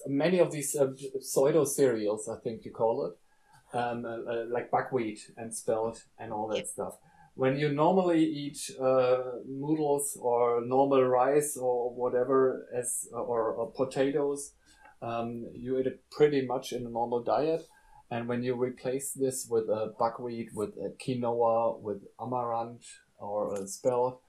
many of these uh, pseudo cereals, I think you call it, um, uh, uh, like buckwheat and spelt and all that stuff. When you normally eat uh, noodles or normal rice or whatever as or, or potatoes, um, you eat it pretty much in a normal diet. And when you replace this with a buckwheat, with a quinoa, with amaranth or a spelt,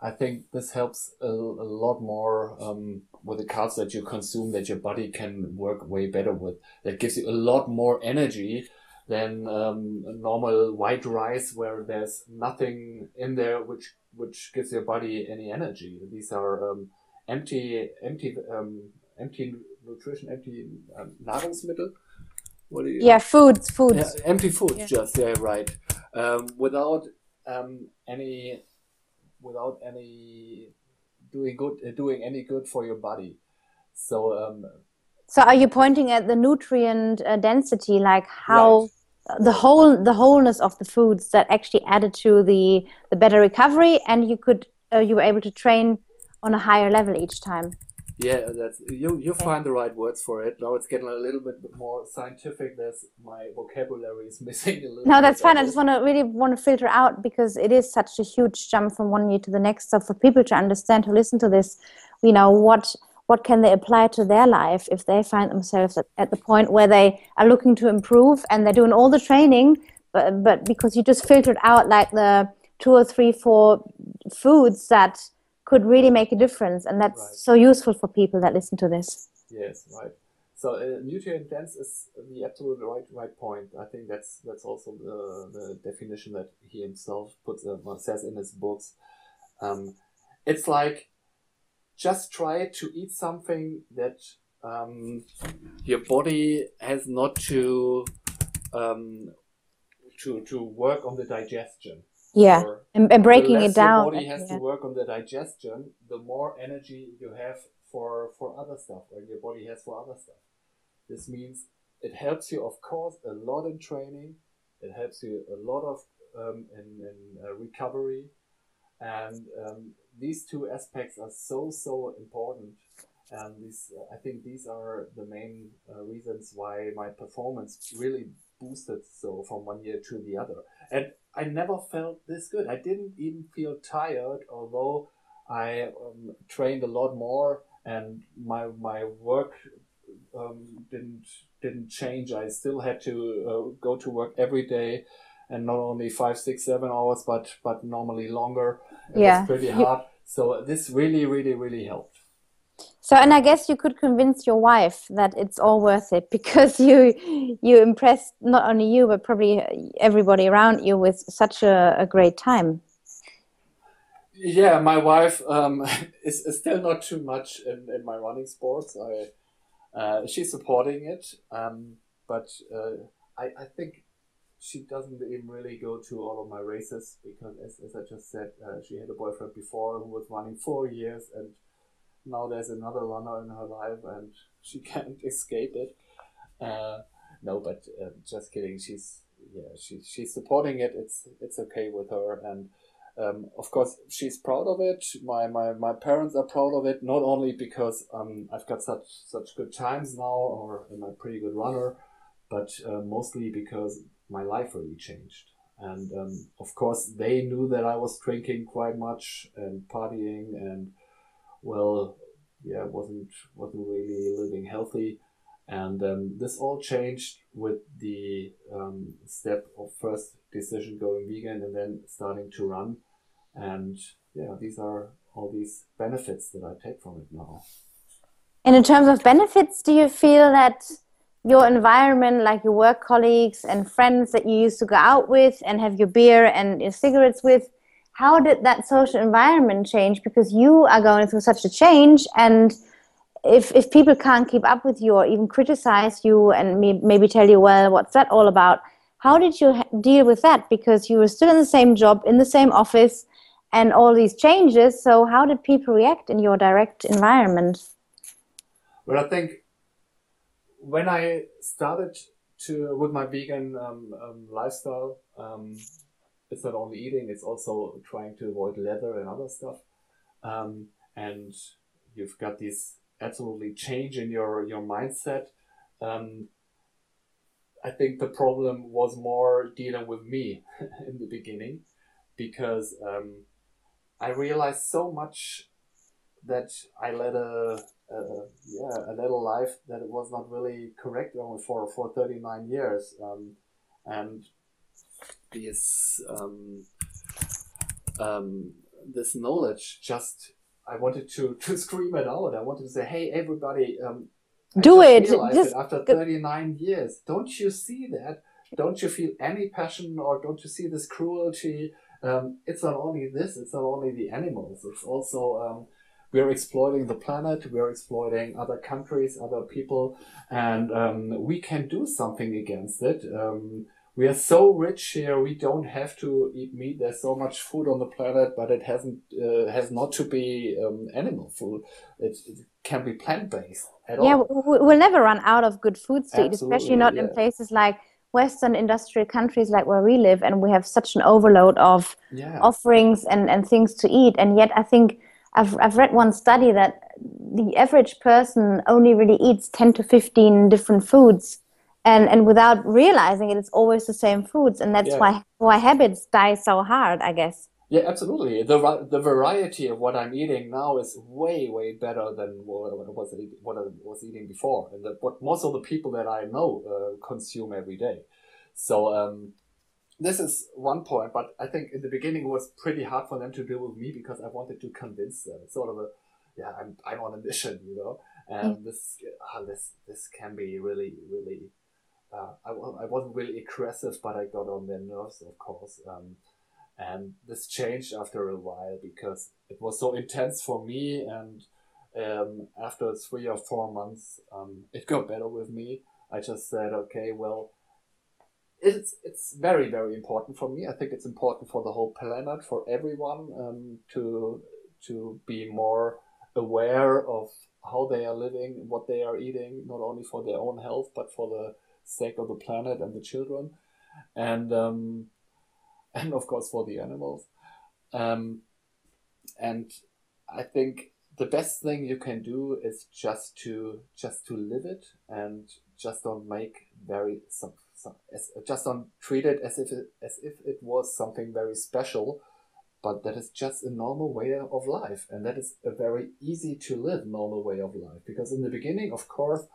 I think this helps a, a lot more um, with the carbs that you consume that your body can work way better with. That gives you a lot more energy than um, normal white rice where there's nothing in there which which gives your body any energy. These are um, empty empty um, empty nutrition, empty um, Nahrungsmittel what do you? Yeah, foods, foods. Yeah, empty foods, yeah. just yeah, right. Um, without um, any, without any doing good, uh, doing any good for your body. So. Um, so are you pointing at the nutrient uh, density, like how? Right the whole the wholeness of the foods that actually added to the the better recovery and you could uh, you were able to train on a higher level each time yeah, that's you. You oh. find the right words for it. Now it's getting a little bit more scientific. There's my vocabulary is missing a little. No, that's fine. I just want to really want to filter out because it is such a huge jump from one year to the next. So for people to understand, to listen to this, you know what what can they apply to their life if they find themselves at, at the point where they are looking to improve and they're doing all the training, but but because you just filtered out like the two or three, four foods that could really make a difference and that's right. so useful for people that listen to this. Yes right. So uh, nutrient dense is the absolute right right point. I think that's that's also the, the definition that he himself puts uh, says in his books. Um, it's like just try to eat something that um, your body has not to um, to to work on the digestion yeah. and, and, breaking it down. the body has yeah. to work on the digestion the more energy you have for for other stuff or your body has for other stuff. This means it helps you of course a lot in training. It helps you a lot of um, in, in uh, recovery. And um, these two aspects are so so important. And these uh, i think these are the main uh, reasons why my performance really boosted so from one year to the other. And I never felt this good. I didn't even feel tired, although I um, trained a lot more and my my work um, didn't didn't change. I still had to uh, go to work every day, and not only five, six, seven hours, but but normally longer. It Yeah. was pretty hard. So this really, really, really helped. So, and I guess you could convince your wife that it's all worth it because you you impressed not only you but probably everybody around you with such a, a great time. Yeah, my wife um, is, is still not too much in, in my running sports. I uh, she's supporting it, um, but uh, I I think she doesn't even really go to all of my races because, as, as I just said, uh, she had a boyfriend before who was running four years, and now there's another runner in her life, and she can't escape it. Uh, no, but uh, just kidding. She's yeah, she, she's supporting it. It's it's okay with her, and um, of course she's proud of it. My, my my parents are proud of it. Not only because um, I've got such such good times now, or I'm a pretty good runner, but uh, mostly because my life really changed. And um, of course, they knew that I was drinking quite much and partying, and well, yeah, wasn't wasn't really living healthy. And um, this all changed with the um, step of first decision going vegan and then starting to run. And yeah, these are all these benefits that I take from it now. And in terms of benefits, do you feel that your environment, like your work colleagues and friends that you used to go out with and have your beer and your cigarettes with, how did that social environment change? Because you are going through such a change, and if if people can't keep up with you or even criticize you and may, maybe tell you, well, what's that all about? How did you deal with that? Because you were still in the same job, in the same office, and all these changes. So how did people react in your direct environment? well I think when I started to with my vegan um, um, lifestyle, um, it's not only eating; it's also trying to avoid leather and other stuff. Um, and you've got this absolutely change in your your mindset. Um, I think the problem was more dealing with me in the beginning because um, I realized so much that I led a, a yeah a little life that it was not really correct only for for 39 years um, and this um, um, this knowledge just I wanted to to scream it out. I wanted to say hey everybody um, Do it. Just after 39 years don't you see that? Don't you feel any passion or don't you see this cruelty? Um, it's not only this it's not only the animals. It's also um, we're exploiting the planet we're exploiting other countries other people and um, we can do something against it. Um, we are so rich here we don't have to eat meat there's so much food on the planet but it hasn't uh, has not to be um, animal food it, it can be plant-based at Yeah, all we'll never run out of good food to eat, especially not in places like Western industrial countries like where we live, and we have such an overload of yeah offerings and, and things to eat. And yet, I think I've, I've read one study that the average person only really eats 10 to 15 different foods. And, and without realizing it, it's always the same foods. And that's Yeah. why, why habits die so hard, I guess. Yeah, absolutely. The the variety of what I'm eating now is way way better than what I was what I was eating before, and that what most of the people that I know uh, consume every day. So um, this is one point, but I think in the beginning it was pretty hard for them to deal with me because I wanted to convince them. Sort of a yeah, I'm I'm on a mission, you know, and this uh, this this can be really really. Uh, I, I wasn't really aggressive, but I got on their nerves, of course. Um, and this changed after a while because it was so intense for me and um, after three or four months um, it got better with me i just said okay well it's it's very very important for me i think it's important for the whole planet for everyone um, to to be more aware of how they are living what they are eating not only for their own health but for the sake of the planet and the children and um, and of course for the animals. Um, and I think the best thing you can do is just to just to live it and just don't make very some, some as, just don't treat it as if it, as if it was something very special, but that is just a normal way of life, and that is a very easy to live normal way of life. Because in the beginning, of course,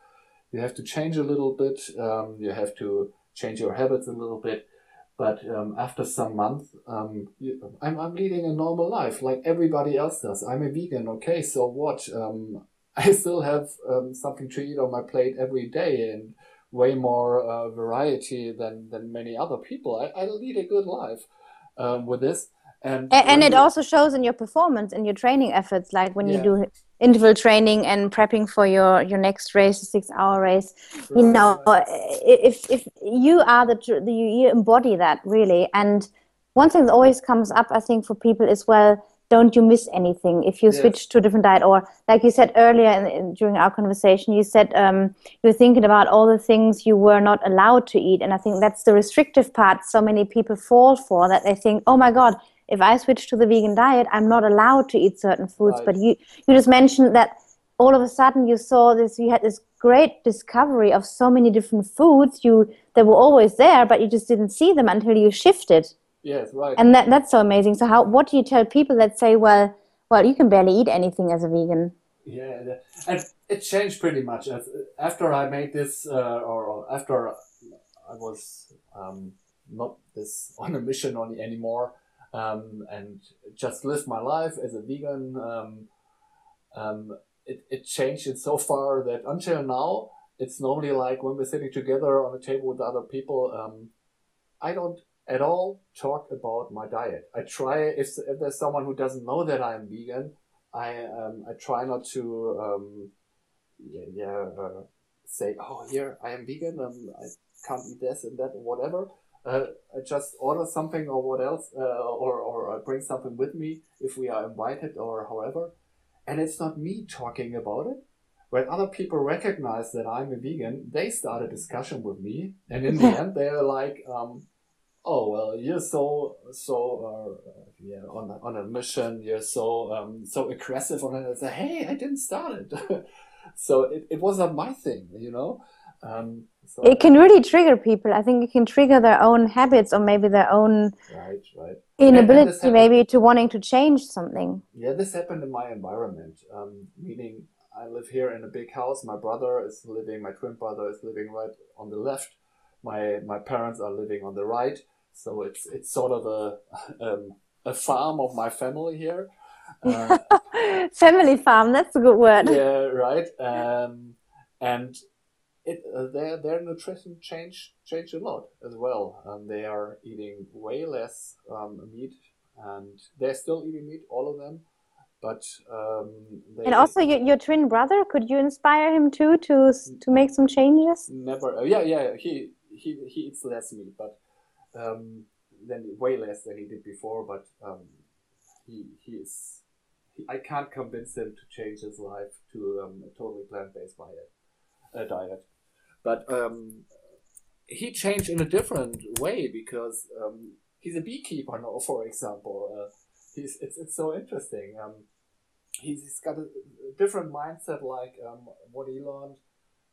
you have to change a little bit. Um, you have to change your habits a little bit But um, after some months, um, I'm, I'm leading a normal life like everybody else does. I'm a vegan. Okay, so what? Um, I still have um, something to eat on my plate every day and way more uh, variety than, than many other people. I, I lead a good life um, with this. And, and, and it also shows in your performance and your training efforts, like when yeah. you do interval training and prepping for your your next race, a six hour race. You know, if if you are the, the you embody that really. And one thing that always comes up, I think, for people is well, don't you miss anything if you yes. switch to a different diet or like you said earlier in, in, during our conversation you said um, you're thinking about all the things you were not allowed to eat and i think that's the restrictive part so many people fall for that they think oh my god if i switch to the vegan diet i'm not allowed to eat certain foods right. but you you just mentioned that all of a sudden you saw this you had this great discovery of so many different foods you that were always there but you just didn't see them until you shifted Yes, right. And that that's so amazing. So how what do you tell people that say, well, well, you can barely eat anything as a vegan? Yeah, and it changed pretty much after I made this, uh, or after I was um, not this on a mission on anymore, um, and just live my life as a vegan. Um, um, it, it changed it so far that until now, it's normally like when we're sitting together on a table with other people, um, I don't at all talk about my diet. I try if, if there's someone who doesn't know that I'm vegan, I um, I try not to um, yeah, yeah uh, say oh here I am vegan um, I can't eat this and that or whatever. Uh, I just order something or what else uh, or or I bring something with me if we are invited or however, and it's not me talking about it. When other people recognize that I'm a vegan, they start a discussion with me, and in the end, they're like, um, oh well you're so so uh, yeah on a, on a mission. You're so um, so aggressive on it. I say hey I didn't start it. So it, it wasn't my thing you know? Um, so it can really trigger people I think it can trigger their own habits or maybe their own right right inability and maybe to wanting to change something yeah this happened in my environment um, meaning I live here in a big house my brother is living my twin brother is living right on the left my my parents are living on the right, so it's it's sort of a um, a farm of my family here. Uh, family farm, that's a good word. Yeah, right. Um, and it uh, their their nutrition change changed a lot as well. Um, they are eating way less um, meat, and they're still eating meat, all of them. But um, they, and also your, your twin brother, could you inspire him too to to make some changes? Never. Uh, yeah, yeah. He he he eats less meat, but um, than way less than he did before. But um, he he is. He, I can't convince him to change his life to um, a totally plant-based diet. Uh, diet, but um, he changed in a different way because um, he's a beekeeper now. For example, uh, he's it's it's so interesting. Um, he's, he's got a, different mindset like um, what he learned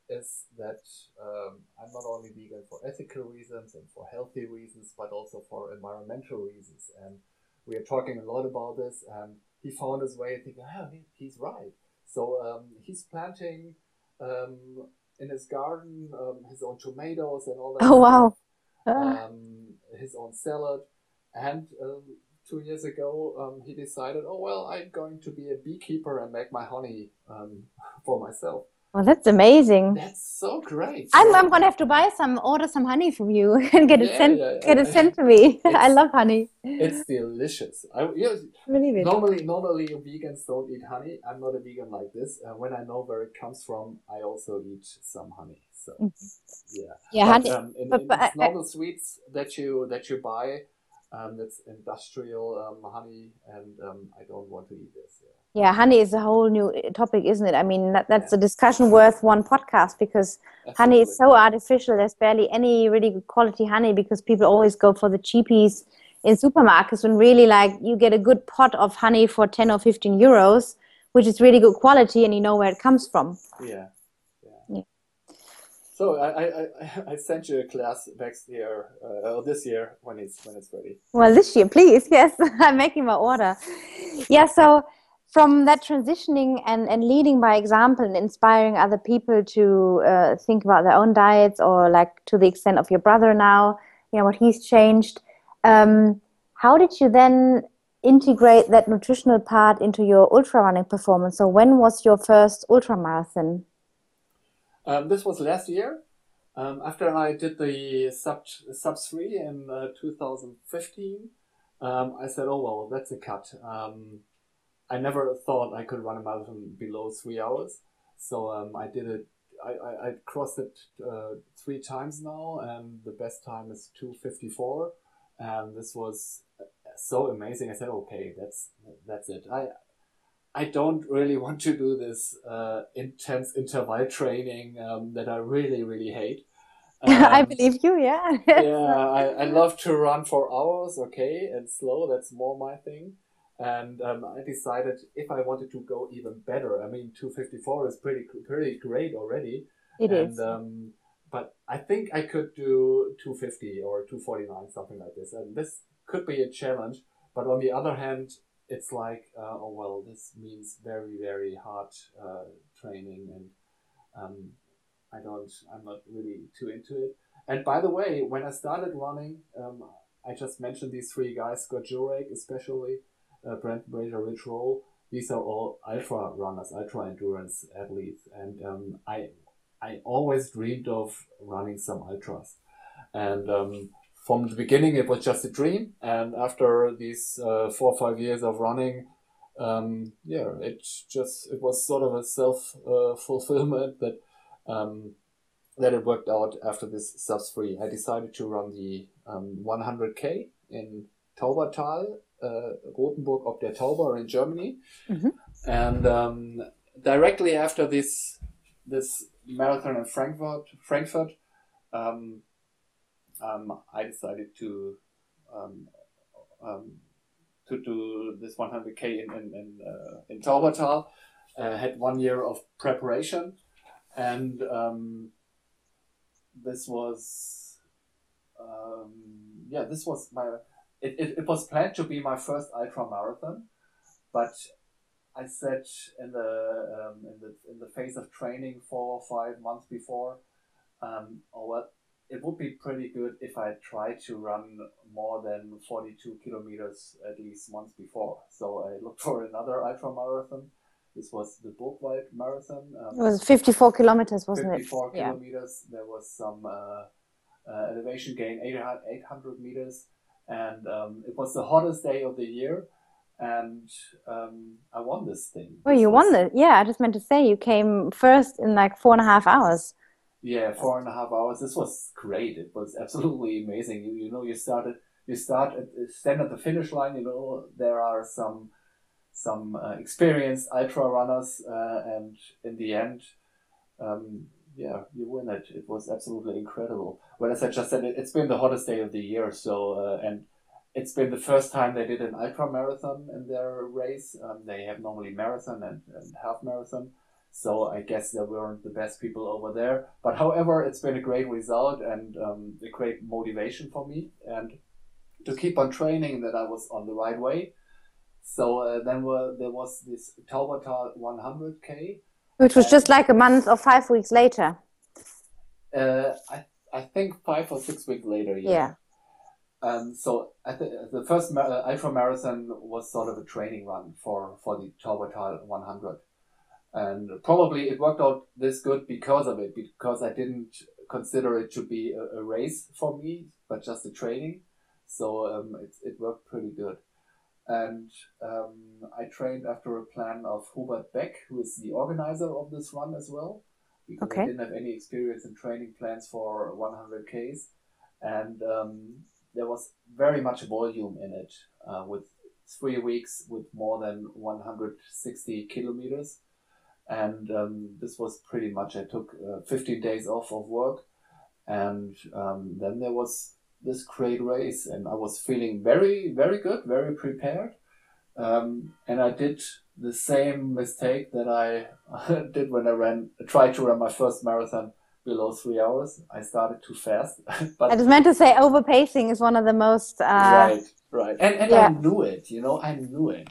is that um, I'm not only vegan for ethical reasons and for healthy reasons, but also for environmental reasons. And we are talking a lot about this, and he found his way thinking, oh, he's right. So um, he's planting um, in his garden um, his own tomatoes and all that. Oh, wow. Um, his own salad. And um, two years ago, he decided, oh, well, I'm going to be a beekeeper and make my honey for myself. Well, that's amazing. That's so great. I'm, I'm gonna have to buy some, order some honey from you, and get yeah, it sent, yeah, get it sent to me. I love honey. It's delicious. I it. normally normally vegans don't eat honey. I'm not a vegan like this. Uh, when I know where it comes from, I also eat some honey. So mm-hmm. yeah, yeah, but, honey. Um, in, but, in but, normal I, sweets that you that you buy, um, that's industrial um, honey, and um, I don't want to eat this. Yeah. Yeah, honey is a whole new eh, topic, isn't it? I mean, that, that's yeah. a discussion worth one podcast because Absolutely. honey is so artificial. There's barely any really good quality honey because people always go for the cheapies in supermarkets when really, like, you get a good pot of honey for 10 or 15 euros, which is really good quality and you know where it comes from. Yeah. So I, I, I sent you a class next year, uh, this year when it's when it's ready. Well, this year, please. Yes, I'm making my order. Yeah. So from that transitioning and, and leading by example and inspiring other people to uh, think about their own diets or like to the extent of your brother now you know what he's changed. Um, how did you then integrate that nutritional part into your ultra running performance? So when was your first ultra marathon? Um, this was last year. Um, after I did the sub sub three in uh, 2015, um, I said, "Oh well, that's a cut." Um, I never thought I could run a marathon below three hours, so um, I did it. I, I, I crossed it uh, three times now, and the best time is 254. And this was so amazing. I said, "Okay, that's that's it." I I don't really want to do this uh, intense interval training um, that I really, really hate. Um, I believe you, yeah. yeah, I, I love to run for hours, okay, and slow. That's more my thing. And um, I decided if I wanted to go even better, I mean, 254 is pretty pretty great already. It and, is. Um, but I think I could do 250 or 249, something like this. And this could be a challenge. But on the other hand, it's like, uh, oh well, this means very very hard uh, training, and um, I don't, I'm not really too into it. And by the way, when I started running, um, I just mentioned these three guys, Scott Jurek especially, uh, Brent Brazier, Rich Roll. These are all ultra runners, ultra endurance athletes, and um, I I always dreamed of running some ultras. And um, from the beginning it was just a dream. And after these uh, four or five years of running um, yeah it just it was sort of a self uh, fulfillment that um, that it worked out after this subs free. I decided to run the um, 100k in taubertal uh, rothenburg ob der tauber in germany. Mhm. and um, directly after this this marathon in frankfurt frankfurt um, um, I decided to um, um, to do this 100k in in in, uh, in Taubertal. Uh, had one year of preparation, and um, this was um, yeah this was my it, it, it was planned to be my first ultra marathon, but I said in the um, in the in the phase of training four or five months before, um, oh well, it would be pretty good if I tried to run more than 42 kilometers at least once before. So I looked for another ultra marathon. This was the Burgwald Marathon. Um, It was 54 kilometers, wasn't it? 54 Yeah. kilometers. There was some uh, uh, elevation gain, 800, 800 meters. And um, it was the hottest day of the year. And um, I won this thing. Oh, This you was- won it. Yeah, I just meant to say you came first in like four and a half hours. Yeah, four and a half hours. This was great. It was absolutely amazing. You, you know, you started, you start at, stand at the finish line. You know, there are some, some uh, experienced ultra runners, uh, and in the end, um, yeah, you win it. It was absolutely incredible. Well, as I just said, it, it's been the hottest day of the year. So, uh, and it's been the first time they did an ultra marathon in their race. Um, they have normally marathon and, and half marathon. So I guess they weren't the best people over there. But however, it's been a great result and um, a great motivation for me and to keep on training that I was on the right way. So uh, then were, there was this Taubertal 100k. Which was just like a month or five weeks later. Uh, I, I think five or six weeks later. Yeah. Um, so I th- the first uh, ultra marathon was sort of a training run for, for the Taubertal 100. And probably it worked out this good because of it, because I didn't consider it to be a, a race for me, but just a training. So um, it, it worked pretty good. And um, I trained after a plan of Hubert Beck, who is the organizer of this run as well, because Okay. I didn't have any experience in training plans for 100Ks. And um, there was very much volume in it, uh, with three weeks with more than 160 kilometers. And um, this was pretty much, I took uh, 15 days off of work. And um, then there was this great race, and I was feeling very, very good, very prepared. Um, and I did the same mistake that I did when I ran, tried to run my first marathon below three hours. I started too fast, but I just meant to say overpacing is one of the most. Uh, right, right, and and yeah. I knew it. You know, I knew it.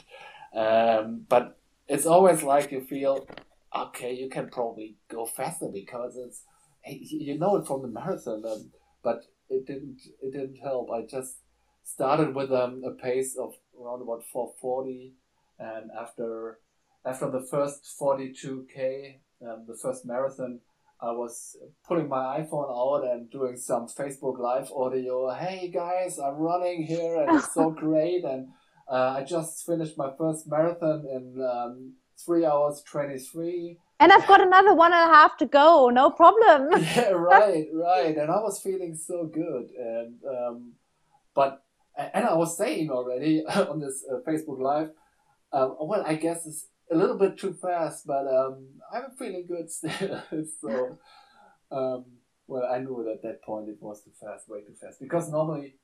Um, but it's always like you feel, okay, you can probably go faster because it's, you know it from the marathon. Um, but it didn't it didn't help. I just started with um, a pace of around about 440, and after after the first 42k, um, the first marathon, I was pulling my iPhone out and doing some Facebook Live audio. Hey guys, I'm running here and it's so great. And uh, I just finished my first marathon in um, three hours 23. And I've got another one and a half to go, no problem. yeah, right, right. And I was feeling so good. And, um, but, and I was saying already on this uh, Facebook Live, um, well, I guess it's a little bit too fast, but um, I'm feeling good still. so, um, well, I knew at that point it was too fast, way too fast. Because normally,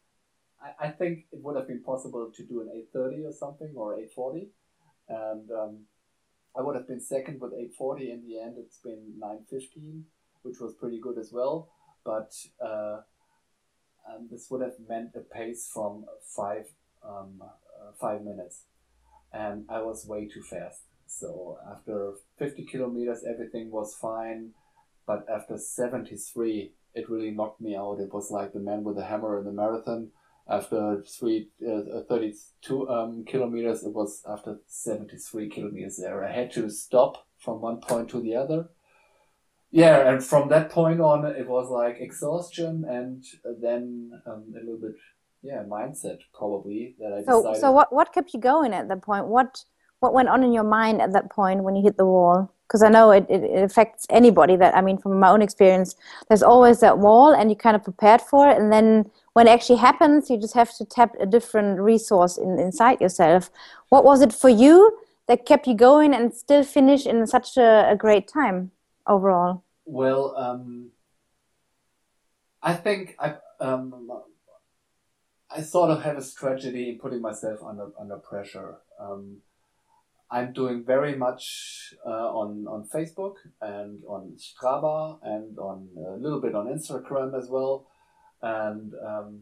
I, I think it would have been possible to do an 8:30 or something or 8:40, and um, I would have been second with 8:40. In the end, it's been 9:15, which was pretty good as well. But uh, this would have meant a pace from five um, uh, five minutes, and I was way too fast. So after 50 kilometers, everything was fine. But after 73, it really knocked me out. It was like the man with the hammer in the marathon. After three, uh, 32 um, kilometers, it was after 73 kilometers there. I had to stop from one point to the other. Yeah, and from that point on, it was like exhaustion and then um, a little bit, yeah, mindset probably that I decided. So, so what, what kept you going at that point? What what went on in your mind at that point when you hit the wall? Because I know it, it, it, affects anybody that, I mean, from my own experience, there's always that wall and you kind of prepared for it. And then when it actually happens, you just have to tap a different resource in, inside yourself. What was it for you that kept you going and still finish in such a, a great time overall? Well, um, I think I, um, I sort of have a strategy in putting myself under, under pressure. Um, I'm doing very much uh, on on Facebook and on Strava and on a little bit on Instagram as well. And um,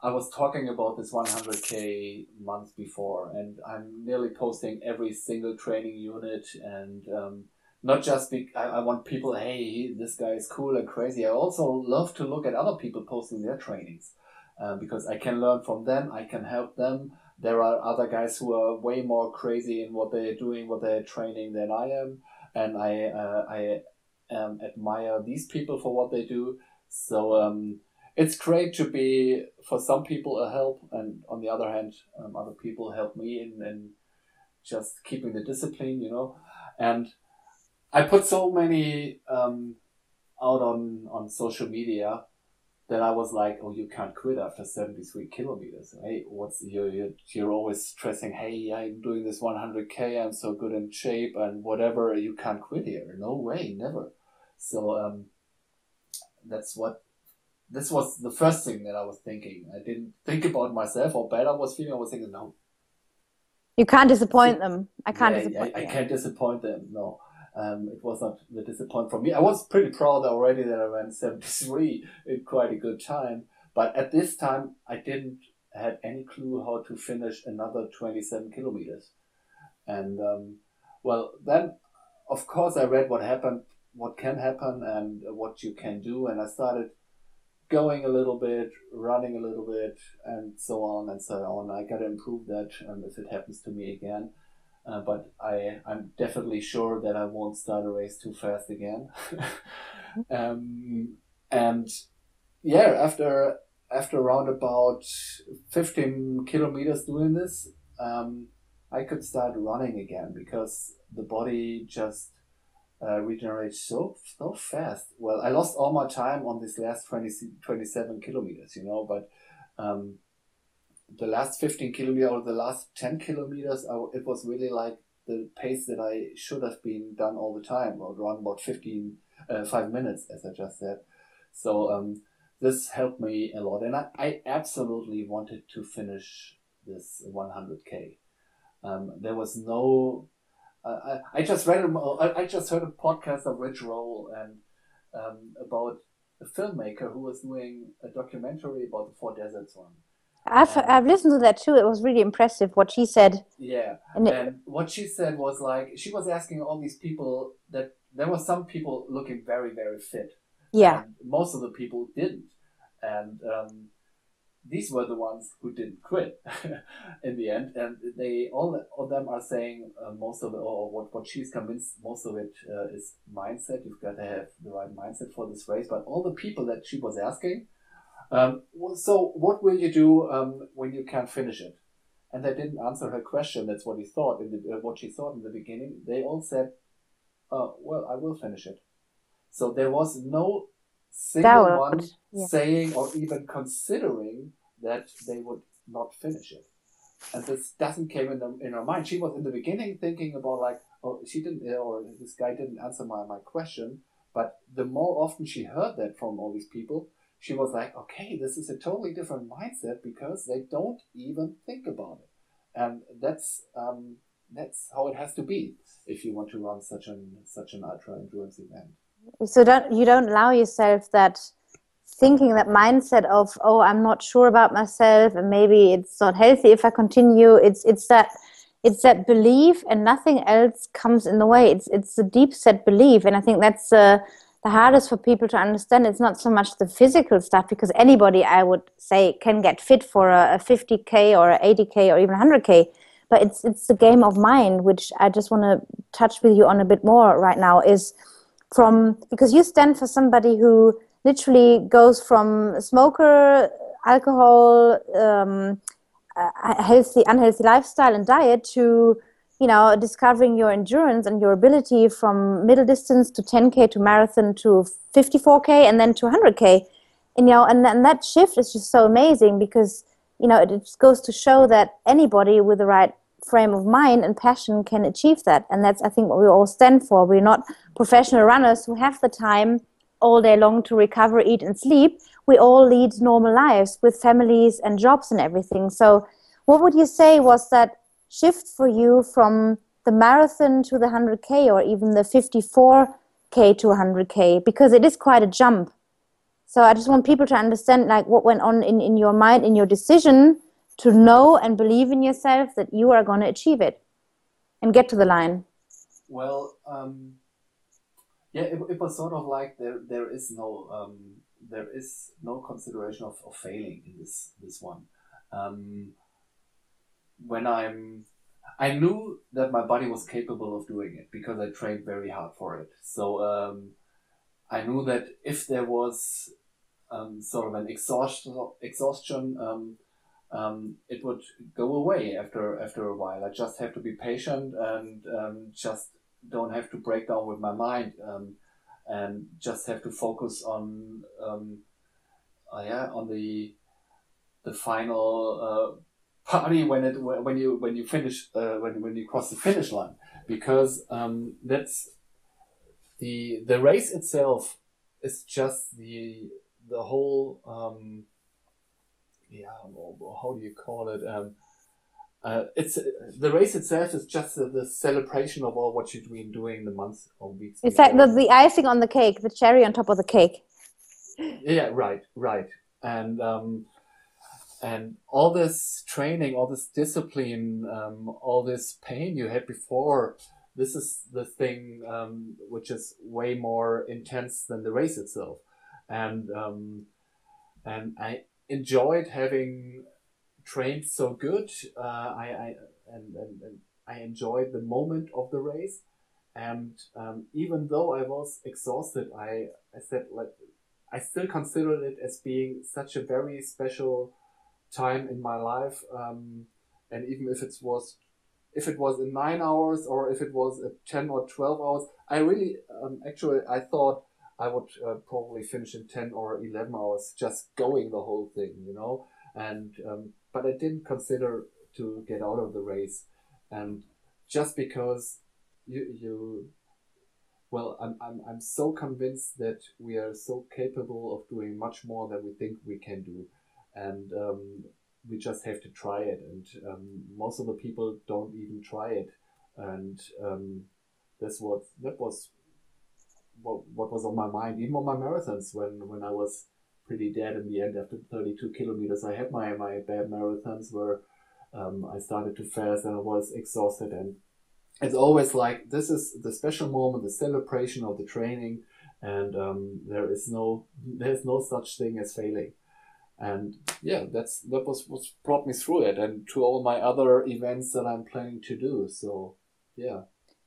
I was talking about this 100k month before, and I'm nearly posting every single training unit and. Um, not just I, I want people, hey, this guy is cool and crazy. I also love to look at other people posting their trainings uh, because I can learn from them. I can help them there are other guys who are way more crazy in what they're doing, what they're training than I am, and I uh, I um, admire these people for what they do. So um, it's great to be for some people a help, and on the other hand, um, other people help me in, in just keeping the discipline, you know. And I put so many um, out on on social media then I was like, oh, you can't quit after 73 kilometers. Hey, what's you're, you're, you're always stressing, hey, I'm doing this 100K, I'm so good in shape and whatever. You can't quit here. No way, never. So, um, that's what, this was the first thing that I was thinking. I didn't think about myself or bad I was feeling. I was thinking, no. You can't disappoint them. I can't yeah, disappoint I, I can't disappoint them. No um, it was not the disappointment for me. I was pretty proud already that I ran 73 in quite a good time. But at this time, I didn't have any clue how to finish another 27 kilometers. And um, well, then of course I read what happened, what can happen, and what you can do. And I started going a little bit, running a little bit, and so on and so on. I got to improve that um, if it happens to me again. Uh, but I, I'm definitely sure that I won't start a race too fast again. um, and yeah, after after around about 15 kilometers doing this, um, I could start running again because the body just uh, regenerates so so fast. Well, I lost all my time on this last 20, 27 kilometers, you know, but um, the last 15 kilometers or the last 10 kilometers, I, it was really like the pace that I should have been done all the time, or around about 15, uh, five minutes, as I just said. So um, this helped me a lot, and I, I absolutely wanted to finish this 100k. Um, there was no. Uh, I, I just read. A, I just heard a podcast of Rich Roll and um, about a filmmaker who was doing a documentary about the Four Deserts one I've I've listened to that too. It was really impressive what she said. Yeah, and, and what she said was like she was asking all these people that there were some people looking very very fit. Yeah, most of the people didn't, and um, these were the ones who didn't quit in the end, and they all of them are saying uh, most of it, or what what she's convinced most of it uh, is mindset. You've got to have the right mindset for this race. But all the people that she was asking, um, so what will you do um, when you can't finish it? And they didn't answer her question. That's what he thought in the, uh, what she thought in the beginning. They all said, uh, "Well, I will finish it." So there was no single one yeah. saying or even considering that they would not finish it. And this doesn't came in, the, in her mind. She was in the beginning thinking about like, oh, she didn't, or this guy didn't answer my, my question. But the more often she heard that from all these people, she was like, okay, this is a totally different mindset because they don't even think about it. And that's, um, that's how it has to be if you want to run such an, such an ultra endurance event. So don't, you don't allow yourself that thinking that mindset of oh i'm not sure about myself and maybe it's not healthy if i continue it's it's that it's that belief and nothing else comes in the way it's it's a deep set belief and i think that's uh, the hardest for people to understand it's not so much the physical stuff because anybody i would say can get fit for a, a 50k or a 80k or even 100k but it's it's the game of mind which i just want to touch with you on a bit more right now is from because you stand for somebody who literally goes from smoker, alcohol, um, healthy, unhealthy lifestyle and diet to you know discovering your endurance and your ability from middle distance to 10k to marathon to 54k and then to 100k and you know and, and that shift is just so amazing because you know it, it goes to show that anybody with the right frame of mind and passion can achieve that. And that's i think what we all stand for. We're not professional runners who have the time all day long to recover, eat, and sleep, we all lead normal lives with families and jobs and everything. So, what would you say was that shift for you from the marathon to the 100K or even the 54K to 100K? Because it is quite a jump. So, I just want people to understand like what went on in, in your mind, in your decision to know and believe in yourself that you are going to achieve it and get to the line. Well, um yeah, it, it was sort of like there there is no um, there is no consideration of, of failing in this this one. Um, when I'm I knew that my body was capable of doing it because I trained very hard for it. So um, I knew that if there was um, sort of an exhaustion, exhaustion um, um, it would go away after after a while. I just have to be patient and um, just don't have to break down with my mind um, and just have to focus on uh, yeah on the the final uh, party when it when you when you finish uh, when when you cross the finish line because um, that's the the race itself is just the the whole um, yeah how do you call it um, uh, it's uh, the race itself is just the, the, celebration of all what you've been doing the months or weeks. It's like the, the icing on the cake, the cherry on top of the cake. Yeah, right, right, and um, and all this training, all this discipline, um, all this pain you had before. This is the thing um, which is way more intense than the race itself, and um, and I enjoyed having trained so good. Uh, I, I and, and, and, I enjoyed the moment of the race. And um, even though I was exhausted, I, I said like I still considered it as being such a very special time in my life. Um, and even if it was if it was in nine hours or if it was at 10 or 12 hours, I really, um, actually, I thought I would uh, probably finish in 10 or 11 hours just going the whole thing, you know? And um, but I didn't consider to get out of the race. And just because you, you well, I'm, I'm, I'm so convinced that we are so capable of doing much more than we think we can do. And um, we just have to try it. And um, most of the people don't even try it. And um, that's what, that was what, what was on my mind, even on my marathons when, when I was pretty dead in the end after 32 kilometers. I had my, my bad marathons where um, I started to fast and I was exhausted. And it's always like this is the special moment, the celebration of the training. And um, there is no there's no such thing as failing. And yeah, that's that was what brought me through it, and to all my other events that I'm planning to do. So yeah.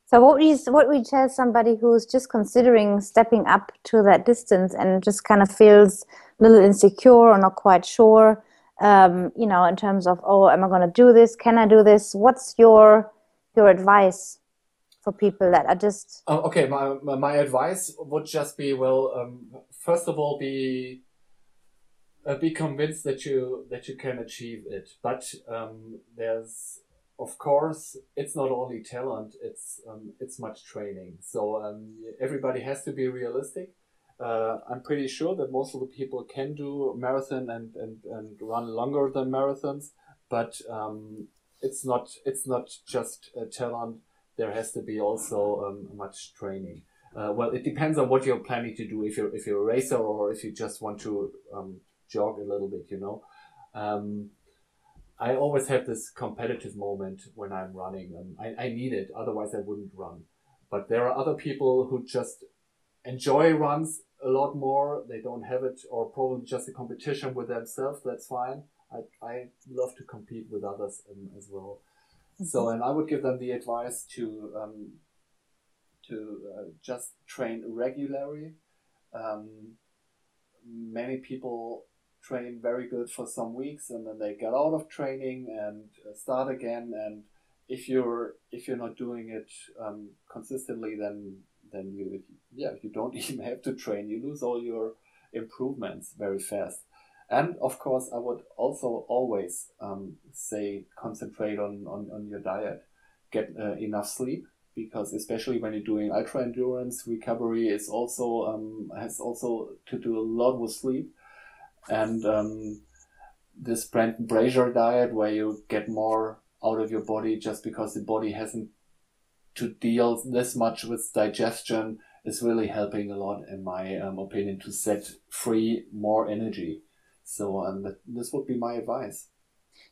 So what would you what would you tell somebody who's just considering stepping up to that distance and just kind of feels a little insecure or not quite sure, um, you know, in terms of oh, am I going to do this? Can I do this? What's your your advice for people that are just? Uh, okay, my my advice would just be well, um, first of all, be uh, be convinced that you that you can achieve it, but um, there's of course, it's not only talent; it's um, it's much training. So um, everybody has to be realistic. Uh, I'm pretty sure that most of the people can do marathon and, and, and run longer than marathons, but um, it's not it's not just a talent. There has to be also um, much training. Uh, well, it depends on what you're planning to do. If you're if you're a racer or if you just want to um, jog a little bit, you know. Um, I always have this competitive moment when I'm running. Um, I, I need it, otherwise I wouldn't run. But there are other people who just enjoy runs a lot more. They don't have it, or probably just a competition with themselves. That's fine. I, I love to compete with others um, as well. Mm-hmm. So, and I would give them the advice to um, to uh, just train regularly. Um, many people train very good for some weeks and then they get out of training and uh, start again. And if you're if you're not doing it um, consistently then then you yeah you don't even have to train. You lose all your improvements very fast. And of course i would also always um, say concentrate on, on, on your diet. Get uh, enough sleep because especially when you're doing ultra endurance recovery is also um, has also to do a lot with sleep and um, this Brendan Brazier diet where you get more out of your body just because the body hasn't to deal this much with digestion is really helping a lot in my um, opinion to set free more energy. So um, this would be my advice.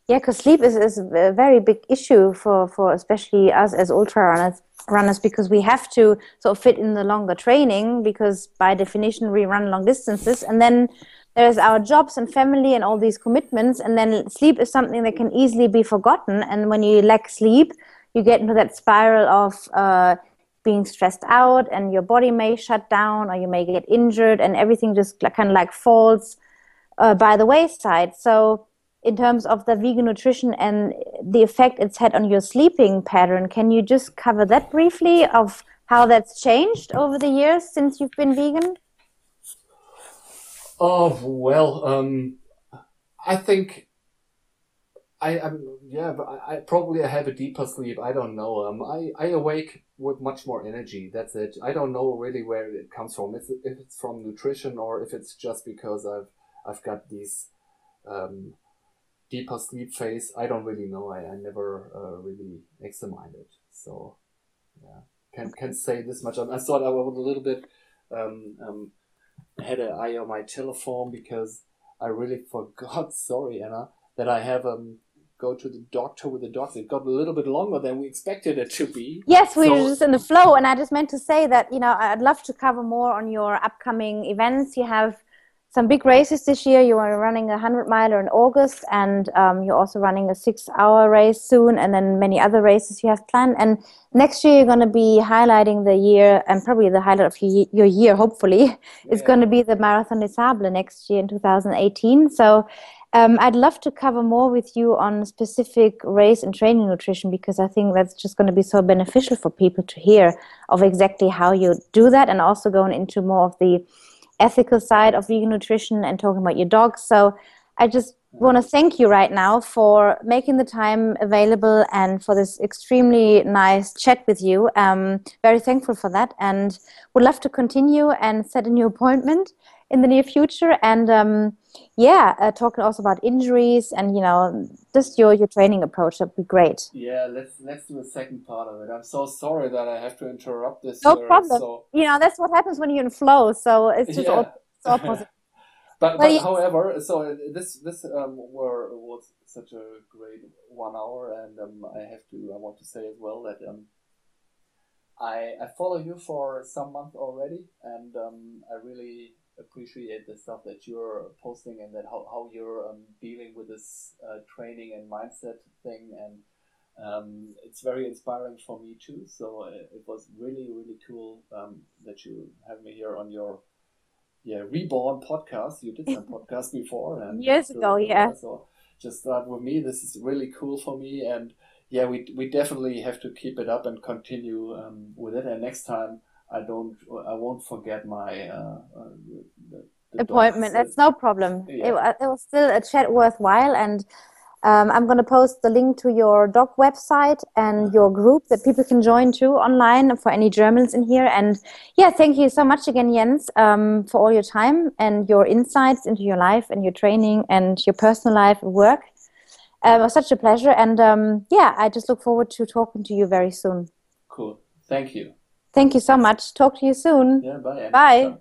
Yeah because sleep is, is a very big issue for, for especially us as ultra runners runners because we have to sort of fit in the longer training because by definition we run long distances and then there's our jobs and family and all these commitments and then sleep is something that can easily be forgotten. And when you lack sleep you get into that spiral of uh, being stressed out and your body may shut down or you may get injured and everything just kind of like falls uh, by the wayside. So in terms of the vegan nutrition and the effect it's had on your sleeping pattern can you just cover that briefly of how that's changed over the years since you've been vegan Oh well, um, I think I am yeah, but I, I, probably have a deeper sleep. I don't know. Um, I I awake with much more energy. That's it. I don't know really where it comes from. It's, if it's from nutrition or if it's just because I've I've got these um, deeper sleep phase. I don't really know. I, I never uh, really examined it. So yeah, can can say this much. I thought I was a little bit um, um, had an eye on my telephone because I really forgot, sorry Anna, that I have um go to the doctor with the dogs. It got a little bit longer than we expected it to be. Yes, we so, were just in the flow, and I just meant to say that you know I'd love to cover more on your upcoming events. You have some big races this year. You are running a 100 miler in August, and um, you're also running a six hour race soon, and then many other races you have planned. And next year, you're going to be highlighting the year, and probably the highlight of your year, hopefully, yeah. is going to be the Marathon des Sables next year in 2018. So um, I'd love to cover more with you on specific race and training nutrition because I think that's just going to be so beneficial for people to hear of exactly how you do that, and also going into more of the ethical side of vegan nutrition and talking about your dogs. So I just want to thank you right now for making the time available and for this extremely nice chat with you. Um, very thankful for that and would love to continue and set a new appointment in the near future. And um, yeah, uh, talking also about injuries and you know just your your training approach. That'd be great. Yeah, let's let's do the second part of it. I'm so sorry that I have to interrupt this. No problem. So... You know that's what happens when you're in flow. So it's just yeah. all, it's all positive. but, but however, so this this um were was such a great one hour, and um, I have to I want to say as well that um I I follow you for some month already, and um I really appreciate the stuff that you're posting and that how, how you're um, dealing with this uh, training and mindset thing. And um, it's very inspiring for me too. So it, uh, it was really really cool um, that you have me here on your yeah reborn podcast. You did some podcast before and years ago yeah. so just start with me. This is really cool for me. And yeah we, we definitely have to keep it up and continue um, with it. And next time I don't, I won't forget my uh, uh, the, the appointment. That's no problem. Yeah. It, it, was still a chat worthwhile, and um, I'm going to post the link to your dog website and uh-huh. your group that people can join too online for any Germans in here. And yeah, thank you so much again, Jens, um, for all your time and your insights into your life and your training and your personal life and work. Uh, it was such a pleasure, and um, yeah, I just look forward to talking to you very soon. Cool. Thank you. Thank you so much. Talk to you soon. Yeah, bye. Bye.